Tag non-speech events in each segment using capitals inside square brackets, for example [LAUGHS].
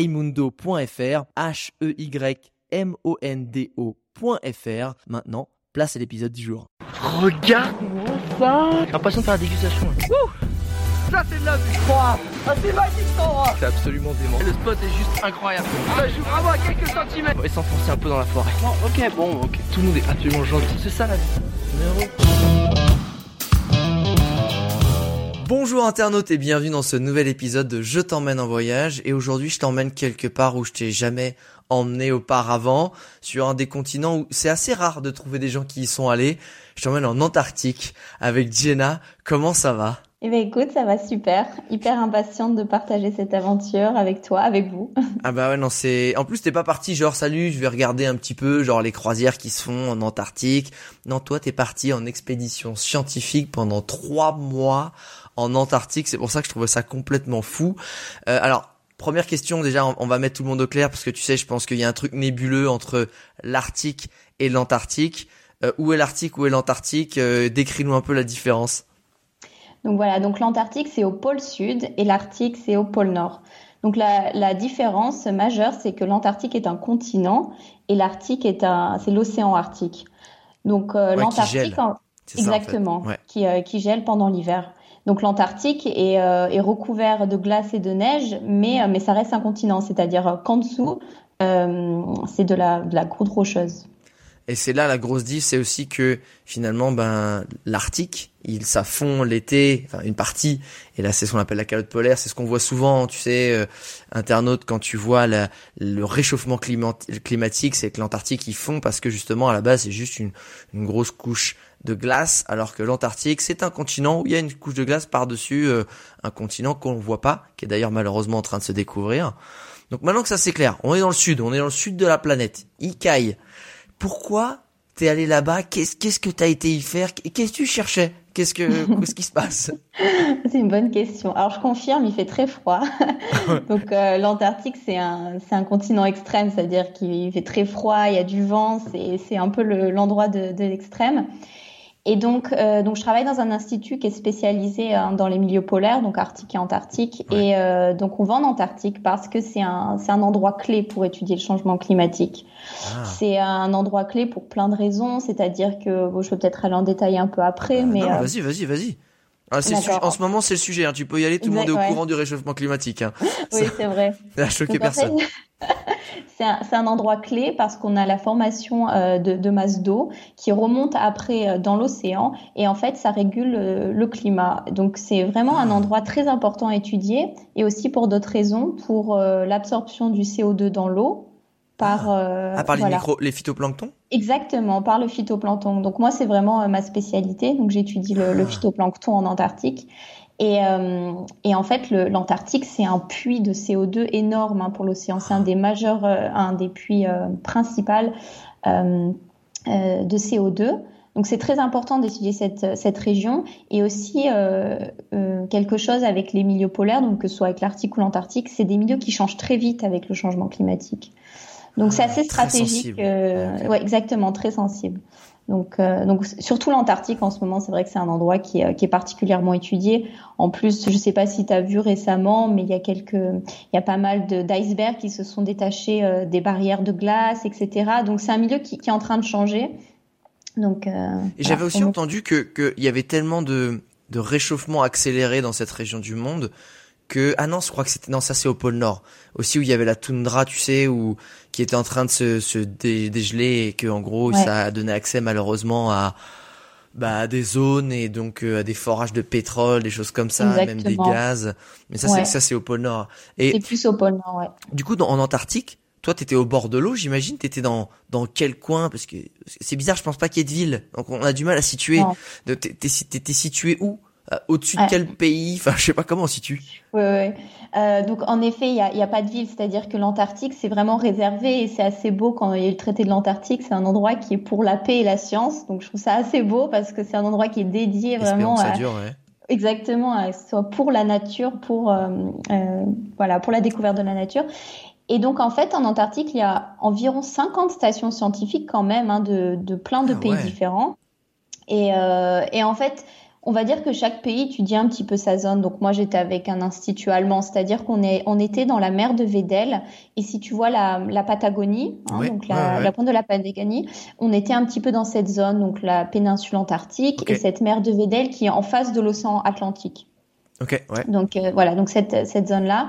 heymundo.fr, H-E-Y-M-O-N-D-O.fr. Maintenant, place à l'épisode du jour. Regarde-moi ça J'ai l'impression de faire la dégustation. Ouh ça c'est de la vue Ah c'est magique cet endroit C'est absolument dément. Le spot est juste incroyable. Ça joue vraiment à quelques centimètres. On va s'enfoncer un peu dans la forêt. ok bon ok. Tout le monde est absolument gentil. C'est ça la vie. Bonjour internautes et bienvenue dans ce nouvel épisode de Je t'emmène en voyage et aujourd'hui je t'emmène quelque part où je t'ai jamais emmené auparavant sur un des continents où c'est assez rare de trouver des gens qui y sont allés. Je t'emmène en Antarctique avec Jenna. Comment ça va? Eh ben écoute, ça va super. Hyper impatiente de partager cette aventure avec toi, avec vous. [LAUGHS] Ah bah ouais non c'est. En plus t'es pas parti genre salut, je vais regarder un petit peu genre les croisières qui se font en Antarctique. Non toi t'es parti en expédition scientifique pendant trois mois en Antarctique. C'est pour ça que je trouvais ça complètement fou. Euh, alors première question déjà, on, va mettre tout le monde au clair parce que tu sais, je pense qu'il y a un truc nébuleux entre l'Arctique et l'Antarctique. Euh, où est l'Arctique, où est l'Antarctique? Euh, Décris-nous un peu la différence. Donc voilà, donc l'Antarctique c'est au pôle sud et l'Arctique c'est au pôle nord. Donc la, la différence majeure c'est que l'Antarctique est un continent et l'Arctique est un, c'est l'océan Arctique. Donc euh, l'Antarctique, exactement, qui, euh, qui gèle pendant l'hiver. Donc l'Antarctique est, euh, est, recouvert de glace et de neige, mais, mais ça reste un continent, c'est-à-dire qu'en dessous, c'est de la, de croûte rocheuse. Et c'est là la grosse diff, c'est aussi que finalement, ben l'Arctique, ça fond l'été, une partie. Et là, c'est ce qu'on appelle la calotte polaire. C'est ce qu'on voit souvent, tu sais, euh, internaute, quand tu vois le réchauffement climatique, c'est que l'Antarctique il fond parce que justement à la base c'est juste une grosse couche de glace, alors que l'Antarctique c'est un continent où il y a une couche de glace par dessus euh, un continent qu'on ne voit pas, qui est d'ailleurs malheureusement en train de se découvrir. Donc maintenant que ça c'est clair, on est dans le sud, on est dans le sud de la planète. Ikai pourquoi t'es allé là-bas? Qu'est-ce qu'est-ce que t'as été y faire? Qu'est-ce que tu cherchais? Qu'est-ce que [LAUGHS] qu'est-ce qui se passe? C'est une bonne question. Alors je confirme, il fait très froid. [LAUGHS] [LAUGHS] Donc euh, l'Antarctique c'est un c'est un continent extrême, c'est-à-dire qu'il fait très froid, il y a du vent, c'est c'est un peu l'endroit de, de l'extrême. Et donc, euh, donc, je travaille dans un institut qui est spécialisé euh, dans les milieux polaires, donc Arctique et Antarctique. Et euh, donc, on va en Antarctique parce que c'est un, c'est un endroit clé pour étudier le changement climatique. Ah. C'est un endroit clé pour plein de raisons, c'est-à-dire que, bon, je peux peut-être aller en détailler un peu après, mais. Non, vas-y, vas-y, vas-y. Ah, en ce moment, c'est le sujet. Hein. Tu peux y aller. Tout le monde est au courant du réchauffement climatique. Hein. oui, c'est vrai. [LAUGHS] Ça a choqué personne. [LAUGHS] c'est un, un, endroit clé parce qu'on a la formation euh, de, de, masse d'eau qui remonte après euh, dans l'océan et en fait, ça régule euh, le climat. Donc, c'est vraiment un endroit très important à étudier et aussi pour d'autres raisons, pour l'absorption du CO2 dans l'eau par, euh, ah, par les, micro, les phytoplanctons? Exactement, par le phytoplancton. Donc moi, c'est vraiment euh, ma spécialité. Donc j'étudie le, le, ah. phytoplancton en Antarctique. Et, euh, et en fait, l'Antarctique, c'est un puits de CO2 énorme hein, pour l'océan. C'est un des majeurs, euh, un des puits euh, principaux de CO2. Donc c'est très important d'étudier cette, cette région et aussi euh, euh, quelque chose avec les milieux polaires, donc que ce soit avec l'Arctique ou l'Antarctique, c'est des milieux qui changent très vite avec le changement climatique. Donc c'est assez stratégique. Euh, ouais, exactement, très sensible. Donc, euh, donc surtout l'Antarctique en ce moment, c'est vrai que c'est un endroit qui est, qui est, particulièrement étudié. En plus, je ne sais pas si tu as vu récemment, mais il y a quelques, il y a pas mal d'icebergs qui se sont détachés euh, des barrières de glace, etc. Donc c'est un milieu qui, qui, est en train de changer. Donc. Euh, Et j'avais aussi entendu que qu'il y avait tellement de de réchauffement accéléré dans cette région du monde que ah non, je crois que c'était non, ça c'est au pôle Nord aussi où il y avait la toundra, tu sais, où qui était en train de se, se dégeler et que en gros ça a donné accès malheureusement à bah à des zones et donc euh, à des forages de pétrole, des choses comme ça, même des gaz. Mais ça c'est ça c'est au pôle Nord. Et c'est plus au pôle Nord, ouais. Du coup, dans, en Antarctique, toi, t'étais au bord de l'eau, j'imagine. T'étais dans dans quel coin? Parce que c'est bizarre, je pense pas qu'il y ait de ville. Donc on a du mal à situer. T'étais situé où? Au-dessus de quel pays? Enfin, je sais pas comment on situe. Oui, oui. Euh, donc en effet, il n'y a, pas de ville, c'est-à-dire que l'Antarctique, c'est vraiment réservé et c'est assez beau quand il y a eu le traité de l'Antarctique. C'est un endroit qui est pour la paix et la science. Donc je trouve ça assez beau parce que c'est un endroit qui est dédié vraiment à... Dure, ouais. Exactement, à, soit pour la nature, pour euh, euh, voilà, pour la découverte de la nature. Et donc en fait, en Antarctique, il y a environ 50 stations scientifiques quand même, hein, de, de plein de ah pays différents. Et, euh, et en fait, on va dire que chaque pays étudie un petit peu sa zone. Donc moi j'étais avec un institut allemand, c'est-à-dire qu'on est, on était dans la mer de Weddell. Et si tu vois la, la Patagonie, hein, donc la, la, pointe de la Patagonie, on était un petit peu dans cette zone, donc la péninsule antarctique et cette mer de Weddell qui est en face de l'océan Atlantique. Ok, ouais. Donc euh, voilà, donc cette, cette zone là.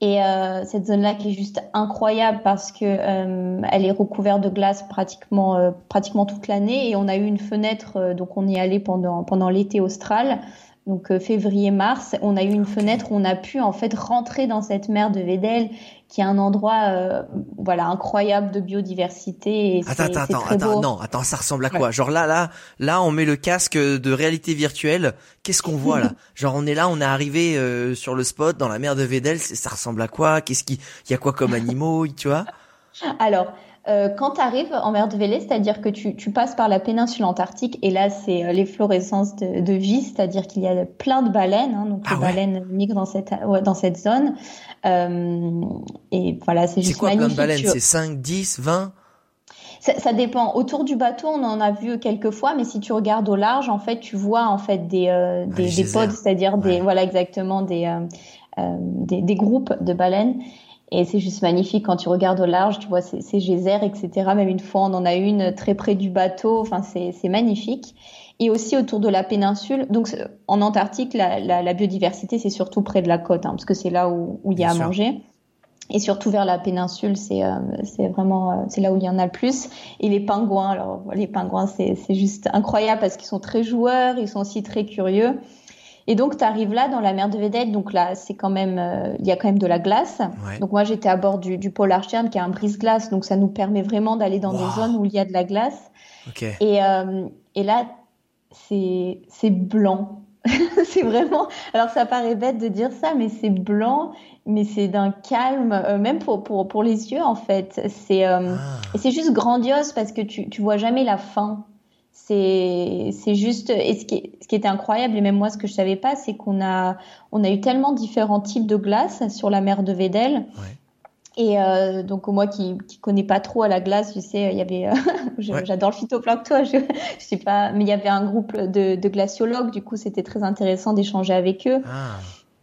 Et euh, cette zone-là qui est juste incroyable parce que euh, elle est recouverte de glace pratiquement euh, pratiquement toute l'année. Et on a eu une fenêtre euh, donc on y est allé pendant pendant l'été austral donc euh, février-mars, on a eu une fenêtre où on a pu en fait rentrer dans cette mer de Vedel, qui est un endroit euh, voilà incroyable de biodiversité. Et attends, attends, attends, attends, non, attends, ça ressemble à quoi Genre là, là, là, on met le casque de réalité virtuelle. Qu'est-ce qu'on voit là [LAUGHS] Genre on est là, on est arrivé euh, sur le spot dans la mer de Vedel. Ça ressemble à quoi? Qu'est-ce qui, il y a quoi comme [LAUGHS] animaux, tu vois? Alors, euh, quand tu arrives en mer de Vélé, c'est-à-dire que tu, tu, passes par la péninsule antarctique et là c'est euh, l'efflorescence de, de vie, c'est-à-dire qu'il y a plein de baleines, hein, donc ah les baleines migrent dans cette ouais, dans cette zone. Euh, et voilà, c'est juste quoi, magnifique. plein de baleines? C'est 5, 10, 20 ça, ça, dépend. Autour du bateau, on en a vu quelques fois, mais si tu regardes au large, en fait, tu vois en fait des euh, ah, des, pods, c'est-à-dire ouais. des voilà exactement des, des, des groupes de baleines. Et c'est juste magnifique quand tu regardes au large, tu vois ces, ces geysers, etc. Même une fois, on en a une très près du bateau. Enfin, c'est magnifique. Et aussi autour de la péninsule. Donc, en Antarctique, la, la, la biodiversité, c'est surtout près de la côte, hein, parce que c'est là où, où il y a Bien à sûr. manger. Et surtout vers la péninsule, c'est euh, c'est vraiment euh, c'est là où il y en a le plus. Et les pingouins, alors les pingouins, c'est c'est juste incroyable parce qu'ils sont très joueurs, ils sont aussi très curieux. Et donc, tu arrives là dans la mer de Vedette. Donc là, c'est quand même, euh, il y a quand même de la glace. Ouais. Donc moi, j'étais à bord du, du Polarstern qui est un brise-glace. Donc ça nous permet vraiment d'aller dans wow. des zones où il y a de la glace. Okay. Et, euh, et là, c'est blanc. [LAUGHS] c'est vraiment. Alors ça paraît bête de dire ça, mais c'est blanc, mais c'est d'un calme, euh, même pour, pour pour les yeux en fait. C'est euh, ah. c'est juste grandiose parce que tu tu vois jamais la fin c'est c'est juste et ce qui, ce qui était incroyable et même moi ce que je savais pas c'est qu'on a on a eu tellement différents types de glace sur la mer de Vedel ouais. et euh, donc moi qui qui connais pas trop à la glace tu sais il y avait euh, [LAUGHS] j'adore le phytoplancton je, je sais pas mais il y avait un groupe de, de glaciologues du coup c'était très intéressant d'échanger avec eux ah.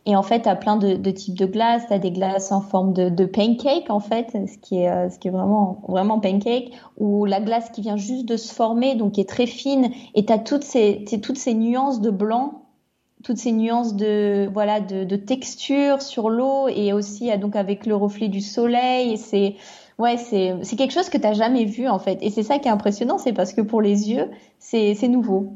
Et en fait, tu as plein de, types de glaces. Tu as des glaces en forme de, pancake, en fait, ce qui est, euh, ce qui est vraiment, vraiment pancake, ou la glace qui vient juste de se former, donc qui est très fine. Et tu as toutes ces, toutes ces nuances de blanc, toutes ces nuances de, voilà, de, texture sur l'eau et aussi donc avec le reflet du soleil. C'est, ouais, c'est, quelque chose que tu jamais vu, en fait. Et c'est ça qui est impressionnant, c'est parce que pour les yeux, c'est nouveau.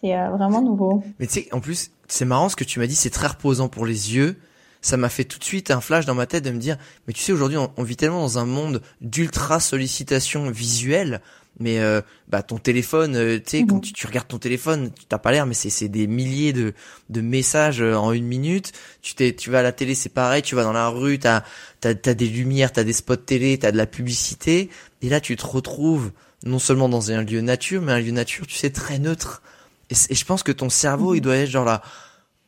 C'est euh, vraiment nouveau. Mais tu sais, en plus, c'est marrant ce que tu m'as dit, c'est très reposant pour les yeux. Ça m'a fait tout de suite un flash dans ma tête de me dire, mais tu sais, aujourd'hui, on, on, vit tellement dans un monde d'ultra sollicitation visuelle. Mais euh, bah ton téléphone, euh, tu sais, mmh. quand tu, tu, regardes ton téléphone, tu t'as pas l'air, mais c'est des milliers de, de messages euh, en une minute. Tu t'es, tu vas à la télé, c'est pareil. Tu vas dans la rue, t'as t'as as des lumières, t'as des spots télé, t'as de la publicité. Et là, tu te retrouves non seulement dans un lieu nature, mais un lieu nature, tu sais, très neutre et, et, je pense que ton cerveau, il mhm. doit être genre là,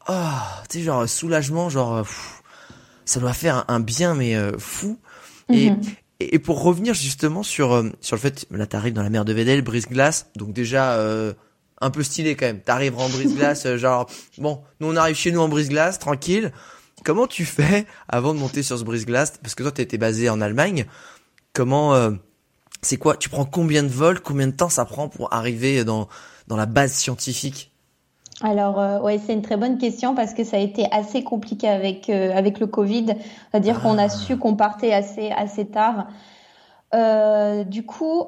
oh, tu sais, genre soulagement, genre, euh, pff, ça doit faire un, bien, mais euh, fou. Et, mm -hmm. et, pour revenir justement sur euh, sur le fait, là, t'arrives dans la mer de Vedel, brise-glace, donc déjà euh, un peu stylé quand même. T'arrives en brise-glace, [LAUGHS] euh, genre, bon, nous on arrive chez nous en brise-glace, tranquille. Comment tu fais avant de monter sur ce brise-glace? Parce que toi, t'étais basé en Allemagne. Comment c'est quoi? Tu prends combien de vols? Combien de temps ça prend pour arriver dans dans la base scientifique? Alors euh, ouais, c'est une très bonne question parce que ça a été assez compliqué avec euh, le Covid, c'est-à-dire qu'on a su qu'on partait assez assez tard. Euh, du coup,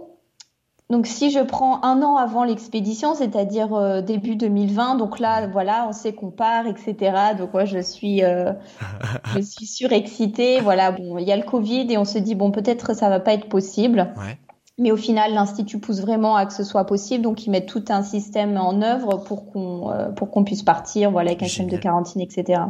donc si je prends un an avant l'expédition, c'est-à-dire euh, début 2020, donc là voilà, on sait qu'on part, etc. Donc moi je suis surexcitée. Voilà, bon, il y a le Covid et on se dit bon peut-être ça va pas être possible. Ouais. Mais au final, l'institut pousse vraiment à que ce soit possible, donc ils mettent tout un système en œuvre pour qu'on euh, pour qu'on puisse partir, voilà, avec un système de quarantine, etc.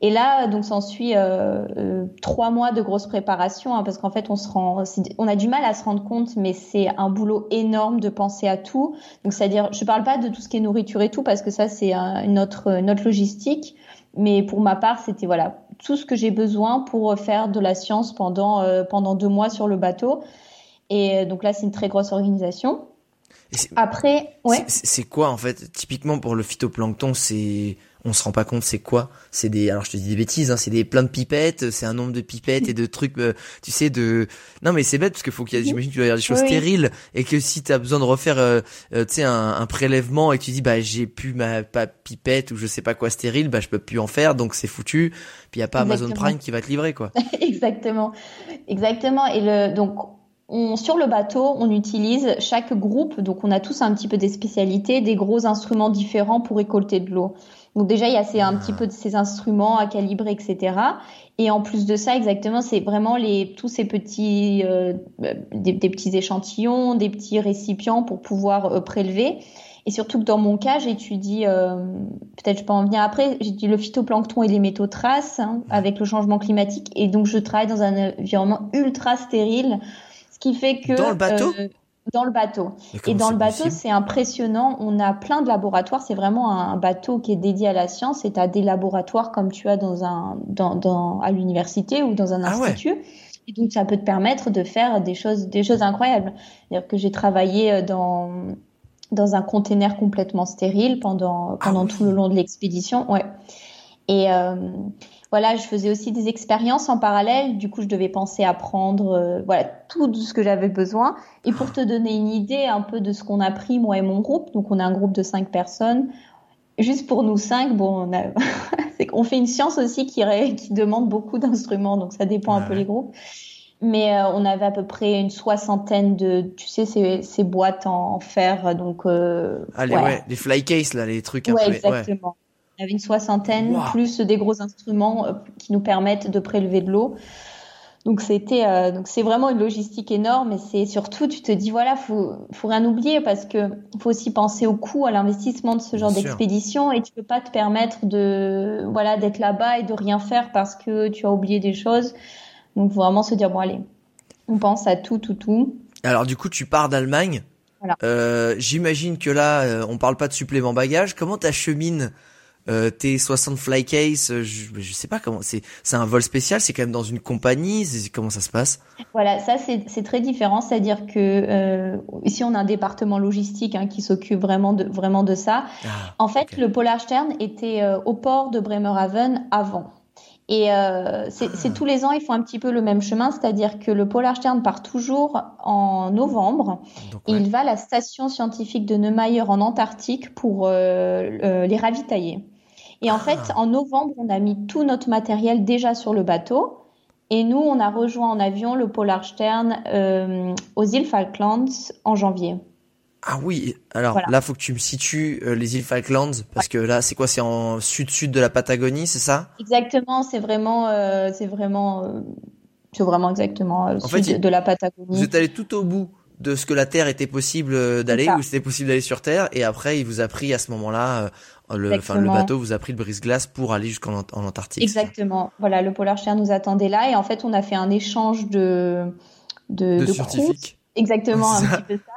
Et là, donc, s'ensuit euh, euh, trois mois de grosse préparation, hein, parce qu'en fait, on se rend, on a du mal à se rendre compte, mais c'est un boulot énorme de penser à tout. Donc, c'est-à-dire, je parle pas de tout ce qui est nourriture et tout, parce que ça, c'est une autre, une autre logistique. Mais pour ma part, c'était voilà tout ce que j'ai besoin pour faire de la science pendant euh, pendant deux mois sur le bateau. Et euh, donc là, c'est une très grosse organisation. Après, ouais. C'est quoi en fait? Typiquement pour le phytoplancton, c'est on se rend pas compte c'est quoi? C'est des alors je te dis des bêtises hein, c'est des plein de pipettes c'est un nombre de pipettes et de trucs euh, tu sais de non mais c'est bête parce qu'il faut qu'il y a j'imagine que tu vas dire des choses stériles et que si tu as besoin de refaire euh, tu sais un, un, prélèvement et que tu dis bah j'ai plus ma pas pipette ou je sais pas quoi stérile bah je peux plus en faire donc c'est foutu. Puis il y a pas Amazon Prime qui va te livrer quoi. [LAUGHS] Exactement. Exactement. Et le donc on, sur le bateau, on utilise chaque groupe, donc on a tous un petit peu des spécialités, des gros instruments différents pour récolter de l'eau. Donc déjà, il y a ces, un petit peu de ces instruments à calibrer, etc. Et en plus de ça, exactement, c'est vraiment les tous ces petits euh, des, petits échantillons, des petits récipients pour pouvoir euh, prélever. Et surtout que dans mon cas, j'étudie, euh, peut-être je peux en venir après, j'étudie le phytoplancton et les métaux traces hein, avec le changement climatique. Et donc je travaille dans un environnement ultra stérile qui fait que dans le bateau? Euh, dans le bateau. Et dans le bateau, c'est impressionnant. On a plein de laboratoires. C'est vraiment un bateau qui est dédié à la science. Et tu as des laboratoires comme tu as dans un, dans, dans à l'université ou dans un ah institut. Et donc, ça peut te permettre de faire des choses, des choses incroyables. C'est-à-dire que j'ai travaillé euh, dans, dans un container complètement stérile pendant, pendant ah tout le long de l'expédition. Ouais. Et, euh, voilà, je faisais aussi des expériences en parallèle. Du coup, je devais penser à prendre euh, voilà tout ce que j'avais besoin. Et pour te donner une idée un peu de ce qu'on a pris moi et mon groupe, donc on a un groupe de cinq personnes. Juste pour nous cinq, bon, on a [LAUGHS] c'est qu'on fait une science aussi qui qui demande beaucoup d'instruments, donc ça dépend un peu les groupes. Mais euh, on avait à peu près une soixantaine de, tu sais, ces, ces boîtes en, fer, donc. Euh, ah, les, ouais. les fly case là, les trucs. Ouais, exactement. On avait une soixantaine, plus des gros instruments euh, qui nous permettent de prélever de l'eau. Donc c'était euh, donc c'est vraiment une logistique énorme et c'est surtout tu te dis voilà faut faut rien oublier parce que faut aussi penser au coût à l'investissement de ce genre d'expédition et tu peux pas te permettre de voilà d'être là-bas et de rien faire parce que tu as oublié des choses. Donc faut vraiment se dire bon allez on pense à tout tout tout. Alors du coup tu pars d'Allemagne. Voilà. Euh, J'imagine que là on parle pas de supplément bagage. Comment t'achemines euh, T60 Flycase, euh, je, je sais pas comment, c'est c'est un vol spécial, c'est quand même dans une compagnie, comment ça se passe? Voilà, ça c'est très différent, c'est-à-dire que euh, ici on a un département logistique hein, qui s'occupe vraiment de vraiment de ça. Ah, en fait, le Polar Stern était euh, au port de Bremerhaven avant. Et euh, c'est ah. tous les ans, ils font un petit peu le même chemin, c'est-à-dire que le Polar Stern part toujours en novembre. et il va à la station scientifique de Neumayer en Antarctique pour euh, les ravitailler. Et en fait, ah. en novembre, on a mis tout notre matériel déjà sur le bateau. Et nous, on a rejoint en avion le Polar Stern euh, aux îles Falklands en janvier. Ah oui, alors là, faut que tu me situes euh, les îles Falklands parce que là, c'est quoi C'est en sud-sud de la Patagonie, c'est ça? Exactement, c'est vraiment, euh, c'est vraiment, c'est vraiment exactement en sud de la Patagonie. Vous êtes allé tout au bout de ce que la Terre était possible d'aller ou c'était possible d'aller sur Terre et après, il vous a pris à ce moment-là le, enfin, le bateau vous a pris le brise-glace pour aller jusqu'en en Antarctique. Exactement. Voilà, le Polar Stern nous attendait là et en fait, on a fait un échange de de, de, scientifiques. Exactement, un petit peu ça. [LAUGHS]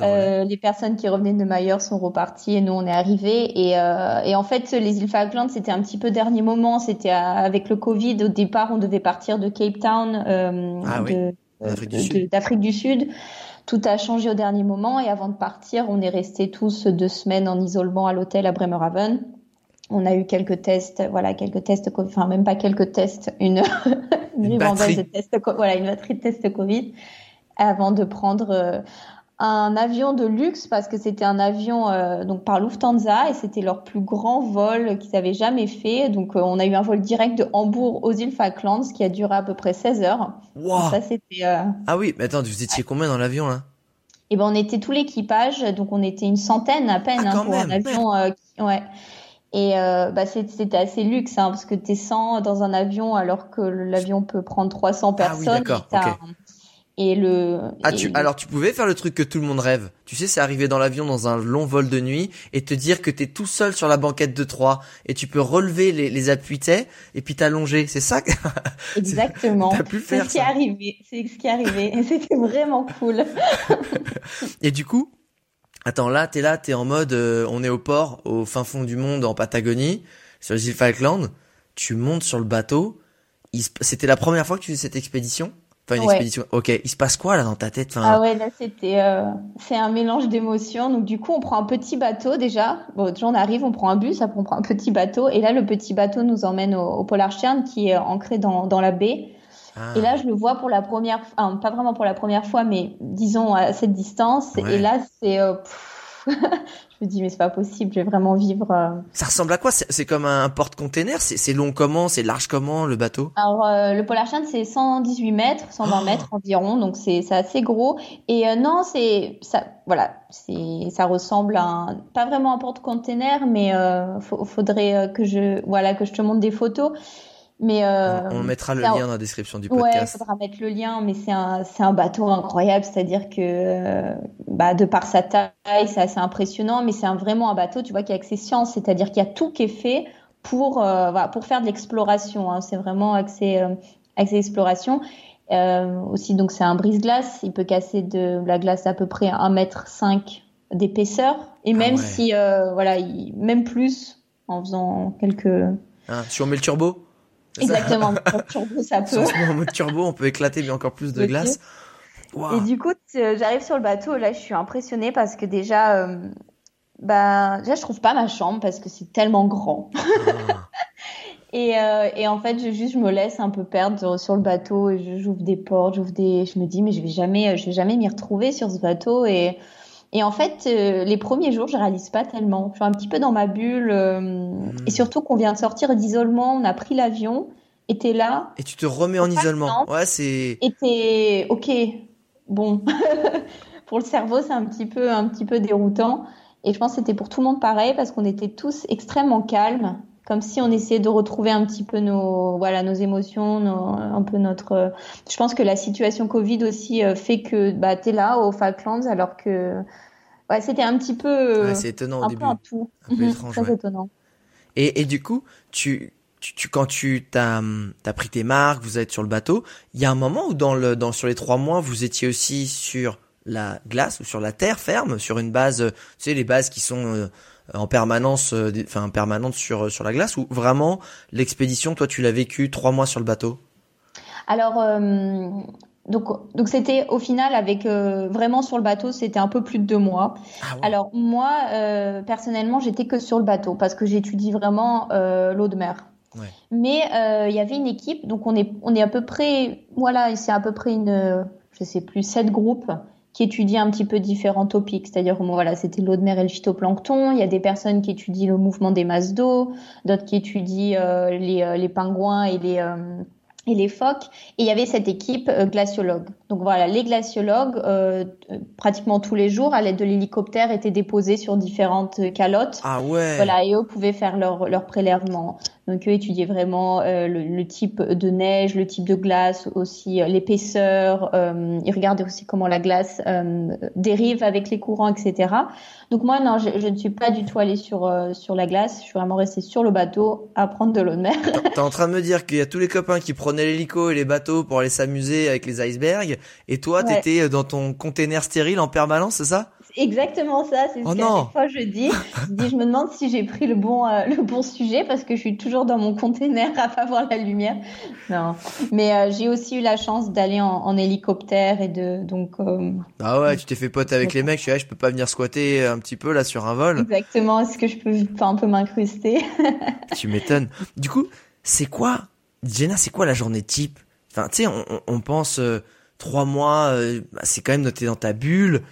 Euh, les personnes qui revenaient de Mayer sont reparties et nous on est arrivés et, euh, et en fait les îles Falkland c'était un petit peu dernier moment c'était avec le Covid au départ on devait partir de Cape Town euh, ah, oui. d'Afrique du, du, Sud tout a changé au dernier moment et avant de partir, on est resté tous deux semaines en isolement à l'hôtel à Bremerhaven. On a eu quelques tests, voilà, quelques tests, enfin même pas quelques tests, une, [LAUGHS] une, une batterie. de tests, voilà, une batterie de tests Covid avant de prendre euh, un avion de luxe parce que c'était un avion euh, donc par Lufthansa et c'était leur plus grand vol qu'ils avaient jamais fait. Donc euh, on a eu un vol direct de Hambourg aux îles Falklands qui a duré à peu près 16 heures. Ça c'était euh, Ah oui, mais attends, vous étiez combien dans l'avion là? Eh ben on était tout l'équipage, donc on était une centaine à peine ah, hein, pour un avion ouais. Et bah c'était assez luxe hein, parce que tu es 100 dans un avion alors que l'avion peut prendre 300 personnes. Ah oui, d'accord. Et le. Ah, tu, alors tu pouvais faire le truc que tout le monde rêve. Tu sais, c'est arriver dans l'avion dans un long vol de nuit et te dire que t'es tout seul sur la banquette de 3 et tu peux relever les, les appuis et puis t'allonger. C'est ça [LAUGHS] Exactement. T'as pu faire C'est ce qui est arrivé. C'est ce qui est arrivé. Et c'était vraiment cool. [LAUGHS] et du coup, attends, là, t'es là, t'es en mode, euh, on est au port, au fin fond du monde, en Patagonie, sur les îles Falkland. Tu montes sur le bateau. C'était la première fois que tu faisais cette expédition? Enfin, une expédition. Ok, il se passe quoi là dans ta tête? Ah ouais, là c'était, euh, c'est un mélange d'émotions. Donc du coup, on prend un petit bateau déjà. Bon, déjà on arrive, on prend un bus, après on prend un petit bateau, et là le petit bateau nous emmène au, au Polarstern qui est ancré dans, dans la baie. Ah. Et là, je le vois pour la première, enfin, pas vraiment pour la première fois, mais disons à cette distance. Et là, c'est, euh, [LAUGHS] je me dis mais c'est pas possible, je vais vraiment vivre. Euh. Ça ressemble à quoi? C'est comme un porte-container? C'est long comment? C'est large comment le bateau? Alors euh, le Polar Chain c'est 118 mètres, 120 mètres environ, donc c'est assez gros. Et euh, non, c'est ça, voilà, c'est ça ressemble à un, pas vraiment un porte-container, mais faudrait que je voilà que je te montre des photos. Mais euh, on, mettra le lien dans la description du podcast. Ouais, il faudra mettre le lien, mais c'est un bateau incroyable, c'est-à-dire que bah de par sa taille, c'est assez impressionnant, mais c'est un, vraiment un bateau, tu vois, qui a accès science, c'est-à-dire qu'il y a tout qui est fait pour euh, voilà, pour faire de l'exploration. Hein. C'est vraiment accès euh, accès exploration. Euh, aussi, donc c'est un brise-glace, il peut casser de la glace d'à peu près 1 mètre 5 d'épaisseur, et ah même si euh, voilà, il, même plus en faisant quelques. Ah, si on met le turbo? Exactement, [LAUGHS] turbo, ça peut. en mode turbo, on peut éclater bien encore plus de glace. Et du coup, j'arrive sur le bateau, là, je suis impressionnée parce que déjà, euh, bah, déjà, je trouve pas ma chambre parce que c'est tellement grand. Ah. [LAUGHS] et, euh, et, en fait, je juste, je me laisse un peu perdre sur le bateau j'ouvre des portes, j'ouvre des, je me dis, mais je vais jamais, je vais jamais m'y retrouver sur ce bateau et et en fait, euh, les premiers jours, je réalise pas tellement. Je suis un petit peu dans ma bulle. Euh, hmm. Et surtout qu'on vient de sortir d'isolement, on a pris l'avion, et t'es là. Et tu te remets en isolement. Ouais, c'est. Et t'es, ok, bon. [LAUGHS] pour le cerveau, c'est un petit peu, un petit peu déroutant. Et je pense que c'était pour tout le monde pareil, parce qu'on était tous extrêmement calmes comme si on essayait de retrouver un petit peu nos voilà nos émotions, un peu notre. Je pense que la situation Covid aussi euh, fait que bah t'es là aux Falklands alors que ouais c'était un petit peu. Ouais, c'est étonnant au début. un tout. Un peu mhm, étrange. Très étonnant. Et, et du coup tu tu, tu, quand tu t'as as pris tes marques, vous êtes sur le bateau, il y a un moment où dans le dans sur les trois mois vous étiez aussi sur la glace ou sur la terre ferme, sur une base, tu sais les bases qui sont euh, en permanence, euh, enfin permanente sur sur la glace ou vraiment l'expédition, toi tu l'as vécu trois mois sur le bateau? Alors euh, donc donc c'était au final avec euh, vraiment sur le bateau c'était un peu plus de deux mois. Ah Alors moi personnellement j'étais que sur le bateau parce que j'étudie vraiment l'eau de mer. Ouais. Mais il y avait une équipe donc on est on est à peu près voilà c'est à peu près une je sais plus sept groupes qui étudient un petit peu différents topics, c'est-à-dire voilà, c'était l'eau de mer et le phytoplancton. Il y a des personnes qui étudient le mouvement des masses d'eau, d'autres qui étudient euh, les, euh, les, pingouins et les euh, et les phoques. Et il y avait cette équipe euh, glaciologue. Donc voilà, les glaciologues, pratiquement tous les jours, à l'aide de l'hélicoptère, étaient déposés sur différentes calottes. Ah ouais. Voilà, et eux pouvaient faire leur, leur prélèvement. Donc eux étudiaient vraiment euh, le, le, type de neige, le type de glace, aussi euh, l'épaisseur. Euh, ils regardaient aussi comment la glace dérive avec les courants, etc. Donc moi, non, je, je, ne suis pas du tout allée sur sur la glace. Je suis vraiment restée sur le bateau à prendre de l'eau de mer. T'es en train de me dire qu'il y a tous les copains qui prenaient l'hélico et les bateaux pour aller s'amuser avec les icebergs, et toi, t'étais dans ton container stérile en permanence, c'est ça? Exactement ça. C'est ce oh qu'à chaque fois je dis. Je dis, je me demande si j'ai pris le bon, euh, le bon sujet parce que je suis toujours dans mon container à pas voir la lumière. Non. Mais euh, j'ai aussi eu la chance d'aller en, en, hélicoptère et de, donc. Euh, ah ouais, tu t'es fait pote avec les mecs. Je, je peux pas venir squatter un petit peu là sur un vol. Exactement. Est-ce que je peux un peu m'incruster? [LAUGHS] Tu m'étonnes. Du coup, c'est quoi, Jenna, c'est quoi la journée type? Enfin, tu sais, on, on, pense trois mois, bah, c'est quand même noté dans ta bulle.